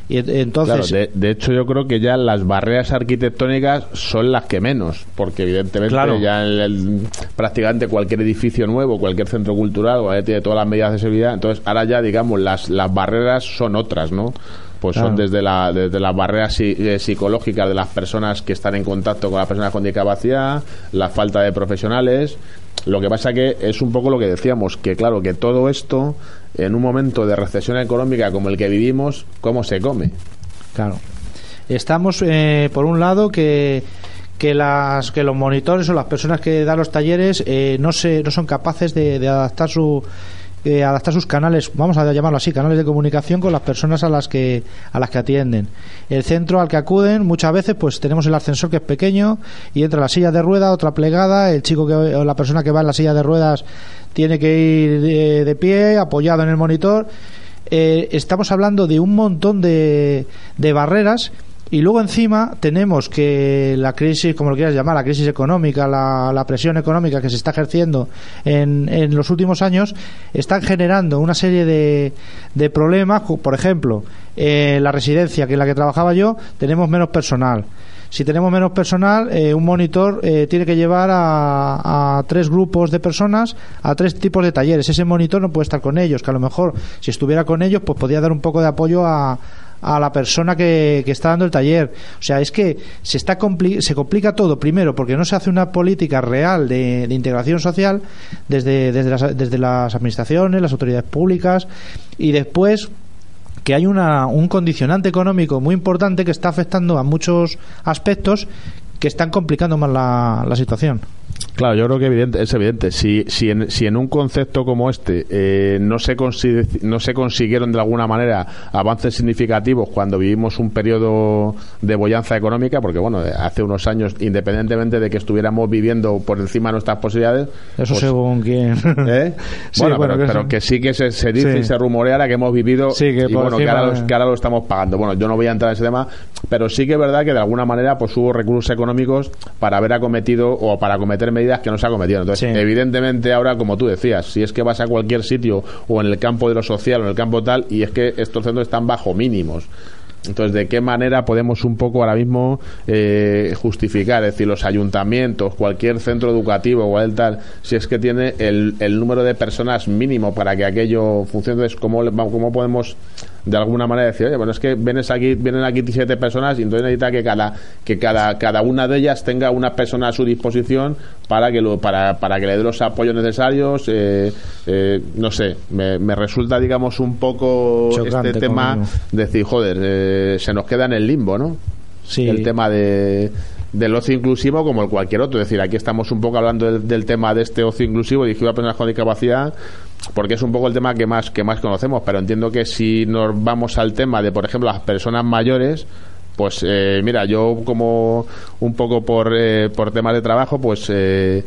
Y entonces, claro, de, de hecho yo creo que ya las barreras arquitectónicas son las que menos, porque evidentemente Claro. ya el- el- prácticamente cualquier edificio nuevo, cualquier centro cultural, ¿vale? tiene todas las medidas de seguridad, entonces ahora ya digamos las, las barreras son otras, ¿no? Pues son desde, la, desde las barreras eh, psicológicas de las personas que están en contacto con las personas con discapacidad, la falta de profesionales. Lo que pasa que es un poco lo que decíamos, que claro, que todo esto, en un momento de recesión económica como el que vivimos, ¿cómo se come? claro. Estamos, eh, por un lado, que que las que los monitores o las personas que dan los talleres eh, no se no son capaces de, de adaptar su eh, adaptar sus canales vamos a llamarlo así canales de comunicación con las personas a las que a las que atienden. El centro al que acuden muchas veces pues tenemos el ascensor que es pequeño y entra la silla de ruedas otra plegada el chico que o la persona que va en la silla de ruedas tiene que ir de, de pie apoyado en el monitor. Eh, estamos hablando de un montón de, de barreras y luego encima tenemos que la crisis, como lo quieras llamar, la crisis económica, la, presión económica que se está ejerciendo en, los últimos años, están generando una serie de, de problemas. Por ejemplo, eh, la residencia que en la que trabajaba yo, tenemos menos personal. Si tenemos menos personal, eh, un monitor eh, tiene que llevar a, a tres grupos de personas a tres tipos de talleres. Ese monitor no puede estar con ellos, que a lo mejor si estuviera con ellos, pues podría dar un poco de apoyo a, a la persona que, que está dando el taller. O sea, es que se, está compli- se complica todo, primero, porque no se hace una política real de, de integración social desde, desde, las, desde las administraciones, las autoridades públicas, y después que hay una, un condicionante económico muy importante que está afectando a muchos aspectos que están complicando más la, la situación. Claro, yo creo que evidente, es evidente. Si, si, en, si en un concepto como este eh, no, se no se consiguieron de alguna manera avances significativos cuando vivimos un periodo de bonanza económica, porque bueno, hace unos años, independientemente de que estuviéramos viviendo por encima de nuestras posibilidades, Eso pues, según quién. ¿Eh? Sí, bueno, bueno, pero, que pero eso- que sí que se, se dice Sí. y se rumorea ahora que hemos vivido Sí, que y bueno, que ahora, los- que ahora lo estamos pagando. Bueno, yo no voy a entrar en ese tema, pero sí que es verdad que de alguna manera pues hubo recursos económicos para haber acometido o para acometer medidas que no se ha cometido. Entonces, Sí. evidentemente ahora, como tú decías, si es que vas a cualquier sitio o en el campo de lo social o en el campo tal, y es que estos centros están bajo mínimos. Entonces, ¿de qué manera podemos un poco ahora mismo eh, justificar? Es decir, los ayuntamientos, cualquier centro educativo, cualquier tal, si es que tiene el, el número de personas mínimo para que aquello funcione, entonces, ¿cómo, cómo podemos de alguna manera decir, oye, bueno, es que vienes aquí, vienen aquí siete personas y entonces necesita que cada, que cada, cada una de ellas tenga una persona a su disposición para que lo, para, para que le dé los apoyos necesarios, eh, eh, no sé, me, me resulta, digamos, un poco Chocante, este tema decir, joder, eh, se nos queda en el limbo, ¿no? Sí. El tema de del ocio inclusivo como el cualquier otro. Es decir, aquí estamos un poco hablando del, del tema de este ocio inclusivo dirigido a personas con discapacidad, porque es un poco el tema que más, que más conocemos, pero entiendo que si nos vamos al tema de, por ejemplo, las personas mayores, pues eh, mira, yo como un poco por, eh, por temas de trabajo, pues... Eh,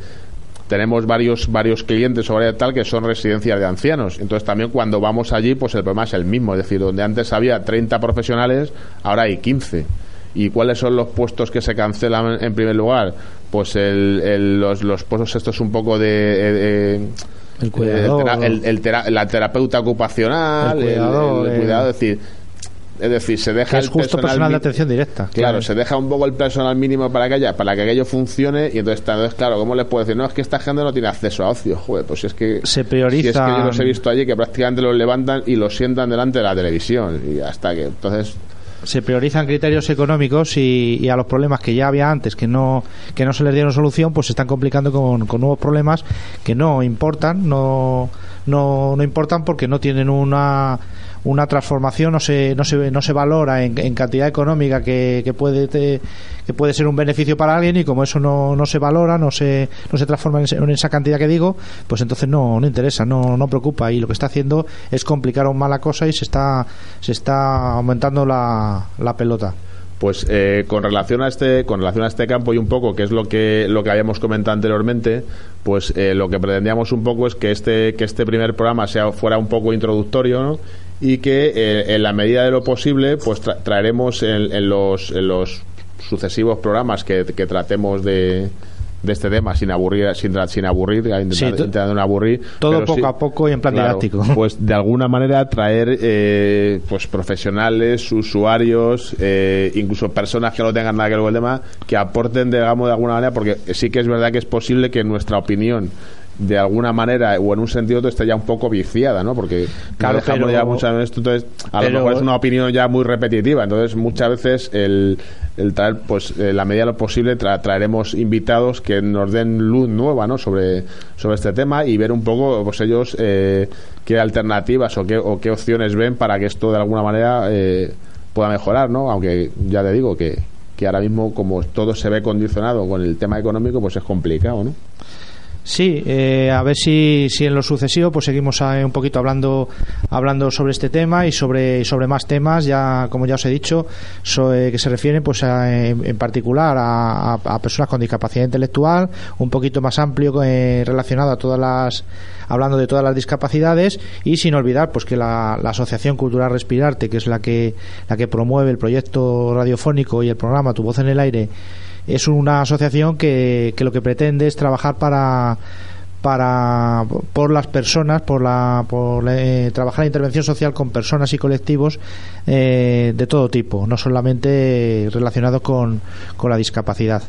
tenemos varios varios clientes varias tal que son residencias de ancianos. Entonces también cuando vamos allí, pues el problema es el mismo. Es decir, donde antes había 30 profesionales, ahora hay 15. ¿Y cuáles son los puestos que se cancelan en primer lugar? Pues el, el- los, los puestos estos un poco de... eh, eh, El cuidador. el- el tera- la terapeuta ocupacional, El el, cuidador, el eh. cuidado, es decir, es decir, se deja es el justo personal de atención directa. Claro, se deja un poco el personal mínimo para que haya, para que aquello funcione y entonces, entonces, claro, ¿cómo les puedo decir? No, es que esta gente no tiene acceso a ocio. Joder, pues si es que... Se Si es que prioriza. yo los he visto allí que prácticamente los levantan y los sientan delante de la televisión y hasta que... Entonces, se priorizan criterios económicos y, a los problemas que ya había antes que no que no se les dieron solución pues se están complicando con, con nuevos problemas que no importan no no, no importan porque no tienen una una transformación no se no se, no se valora en, en cantidad económica que, que puede te- que puede ser un beneficio para alguien y como eso no, no se valora no se no se transforma en, esa cantidad que digo pues entonces no no interesa no no preocupa y lo que está haciendo es complicar aún más la cosa y se está se está aumentando la, la pelota pues eh, con relación a este con relación a este campo y un poco que es lo que lo que habíamos comentado anteriormente pues eh, lo que pretendíamos un poco es que este que este primer programa sea fuera un poco introductorio ¿no? y que eh, en la medida de lo posible pues tra- traeremos en, en los en los sucesivos programas que, que tratemos de de este tema sin aburrir sin, sin aburrir Sí, intentando no aburrir todo poco sí- a poco y en plan Claro, didáctico. pues de alguna manera traer eh, pues profesionales, usuarios, eh, incluso personas que no tengan nada que ver con el tema, que aporten digamos de alguna manera, porque sí que es verdad que es posible que nuestra opinión de alguna manera o en un sentido otro esté ya un poco viciada, ¿no? Porque Claro, nos dejamos pero- ya esto, entonces a pero- lo mejor es una opinión ya muy repetitiva, entonces muchas veces el, el traer, pues la medida de lo posible tra- traeremos invitados que nos den luz nueva, ¿no? Sobre, sobre este tema y ver un poco, pues ellos eh, qué alternativas o qué, o qué opciones ven para que esto de alguna manera eh, pueda mejorar, ¿no? Aunque ya te digo que, que ahora mismo como todo se ve condicionado con el tema económico, pues es complicado, ¿no? Sí, eh, a ver si, si en lo sucesivo pues seguimos un poquito hablando hablando sobre este tema y sobre sobre más temas. Ya como ya os he dicho so- eh, que se refieren pues a, en, en particular a personas con discapacidad intelectual un poquito más amplio eh, relacionado a todas las hablando de todas las discapacidades y sin olvidar pues que la, la asociación cultural Respirarte que es la que la que promueve el proyecto radiofónico y el programa Tu voz en el aire es una asociación que, que lo que pretende es trabajar para para por las personas por la por eh, trabajar la intervención social con personas y colectivos eh, de todo tipo no solamente relacionados con, con la discapacidad.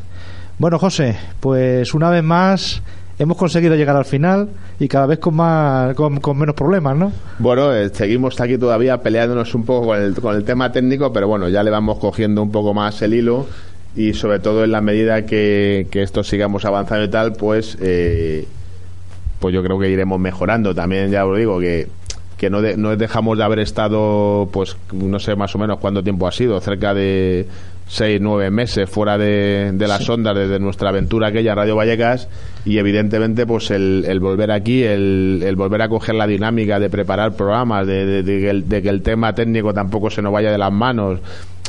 Bueno José pues una vez más hemos conseguido llegar al final y cada vez con más con, con menos problemas no Bueno, eh, seguimos aquí todavía peleándonos un poco con el, con el tema técnico, pero bueno, ya le vamos cogiendo un poco más el hilo y sobre todo en la medida que, que esto sigamos avanzando y tal, pues, eh, pues yo creo que iremos mejorando. También ya os digo que, que no, de- no dejamos de haber estado, pues, no sé más o menos cuánto tiempo ha sido, cerca de seis, nueve meses fuera de, de las ondas desde nuestra aventura aquella Radio Vallecas y evidentemente pues el, el volver aquí, el, el volver a coger la dinámica de preparar programas, de, de- de que el, de que el tema técnico tampoco se nos vaya de las manos,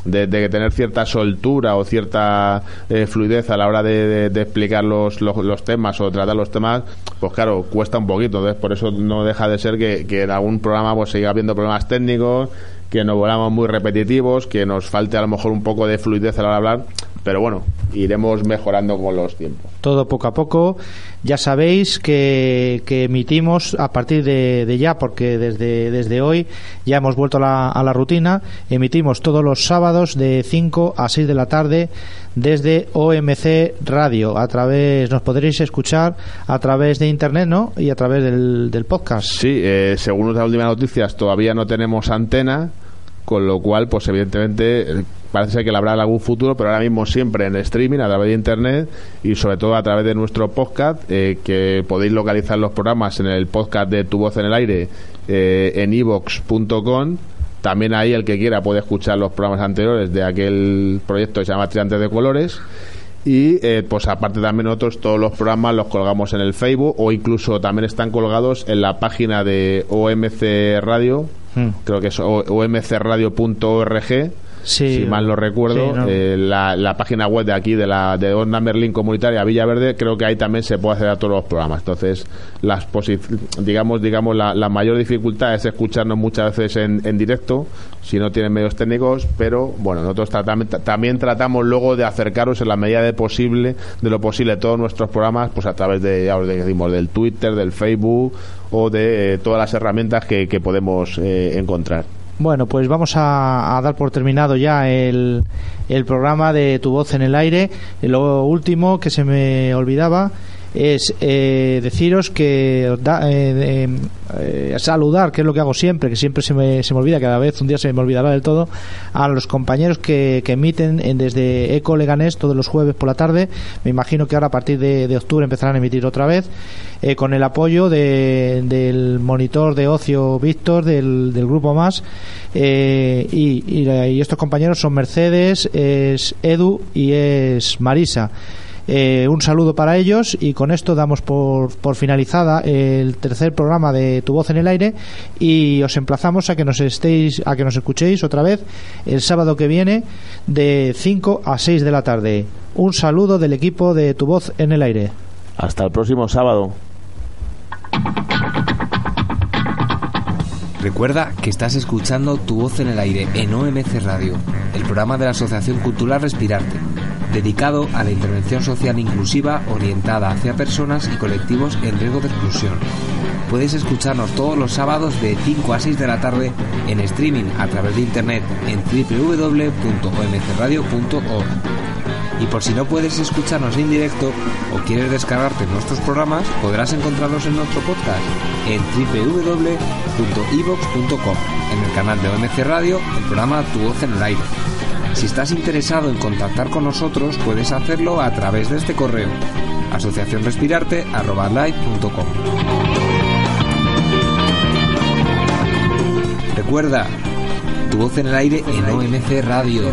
de, de tener cierta soltura o cierta eh, fluidez a la hora de, de- explicar los, los, los temas o tratar los temas, pues claro, cuesta un poquito. Entonces, por eso no deja de ser que, que en algún programa pues siga habiendo problemas técnicos, que nos volamos muy repetitivos, que nos falte a lo mejor un poco de fluidez a la hora de hablar, pero bueno, iremos mejorando con los tiempos. todo poco a poco. Ya sabéis que, que emitimos a partir de, de ya, porque desde, desde hoy ya hemos vuelto a la, a la rutina, emitimos todos los sábados de 5 a 6 de la tarde desde OMC Radio. A través, nos podréis escuchar a través de internet, ¿no? Y a través del, del podcast. Sí, eh, según las últimas noticias, todavía no tenemos antena, con lo cual, pues evidentemente, parece ser que la habrá en algún futuro, pero ahora mismo siempre en streaming, a través de internet y sobre todo a través de nuestro podcast, eh, que podéis localizar los programas en el podcast de Tu Voz en el Aire eh, en evox.com. También ahí el que quiera puede escuchar los programas anteriores de aquel proyecto que se llama Triantes de Colores. Y eh, pues aparte también nosotros todos los programas los colgamos en el Facebook o incluso también están colgados en la página de OMC Radio, Hmm. creo que es omcradio.org, Sí, si mal no recuerdo, sí, no. eh, la, la página web de aquí de la de Onda Merlín Comunitaria Villaverde, creo que ahí también se puede acceder a todos los programas. Entonces, las digamos, digamos la, la mayor dificultad es escucharnos muchas veces en, en directo, si no tienen medios técnicos, pero bueno, nosotros tratam- también tratamos luego de acercaros en la medida de posible, de lo posible, todos nuestros programas, pues a través de, ya os decimos, del Twitter, del Facebook o de eh, todas las herramientas que, que podemos eh, encontrar. Bueno, pues vamos a, a dar por terminado ya el, el programa de Tu Voz en el Aire. Lo último que se me olvidaba es eh, deciros que da- eh, eh, saludar, que es lo que hago siempre, que siempre se me, se me olvida, cada vez un día se me olvidará del todo, a los compañeros que, que emiten en- desde Eco Leganés todos los jueves por la tarde. Me imagino que ahora a partir de, de octubre empezarán a emitir otra vez, eh, con el apoyo de- del monitor de ocio Víctor, del, del grupo más. eh, y, y- y estos compañeros son Mercedes, es Edu y es Marisa. Eh, un saludo para ellos y con esto damos por, por finalizada el tercer programa de Tu Voz en el Aire y os emplazamos a que nos estéis a que nos escuchéis otra vez el sábado que viene de 5 a 6 de la tarde. Un saludo del equipo de Tu Voz en el Aire. Hasta el próximo sábado. Recuerda que estás escuchando Tu Voz en el Aire en OMC Radio, el programa de la Asociación Cultural Respirarte, dedicado a la intervención social inclusiva orientada hacia personas y colectivos en riesgo de exclusión. Puedes escucharnos todos los sábados de 5 a 6 de la tarde en streaming a través de internet en www.omcradio.org. Y por si no puedes escucharnos en directo o quieres descargarte nuestros programas, podrás encontrarlos en nuestro podcast en www.evox.com, en el canal de OMC Radio, el programa Tu Voz en el Aire. Si estás interesado en contactar con nosotros, puedes hacerlo a través de este correo asociacionrespirarte.com. Recuerda, tu voz en el aire en OMC Radio.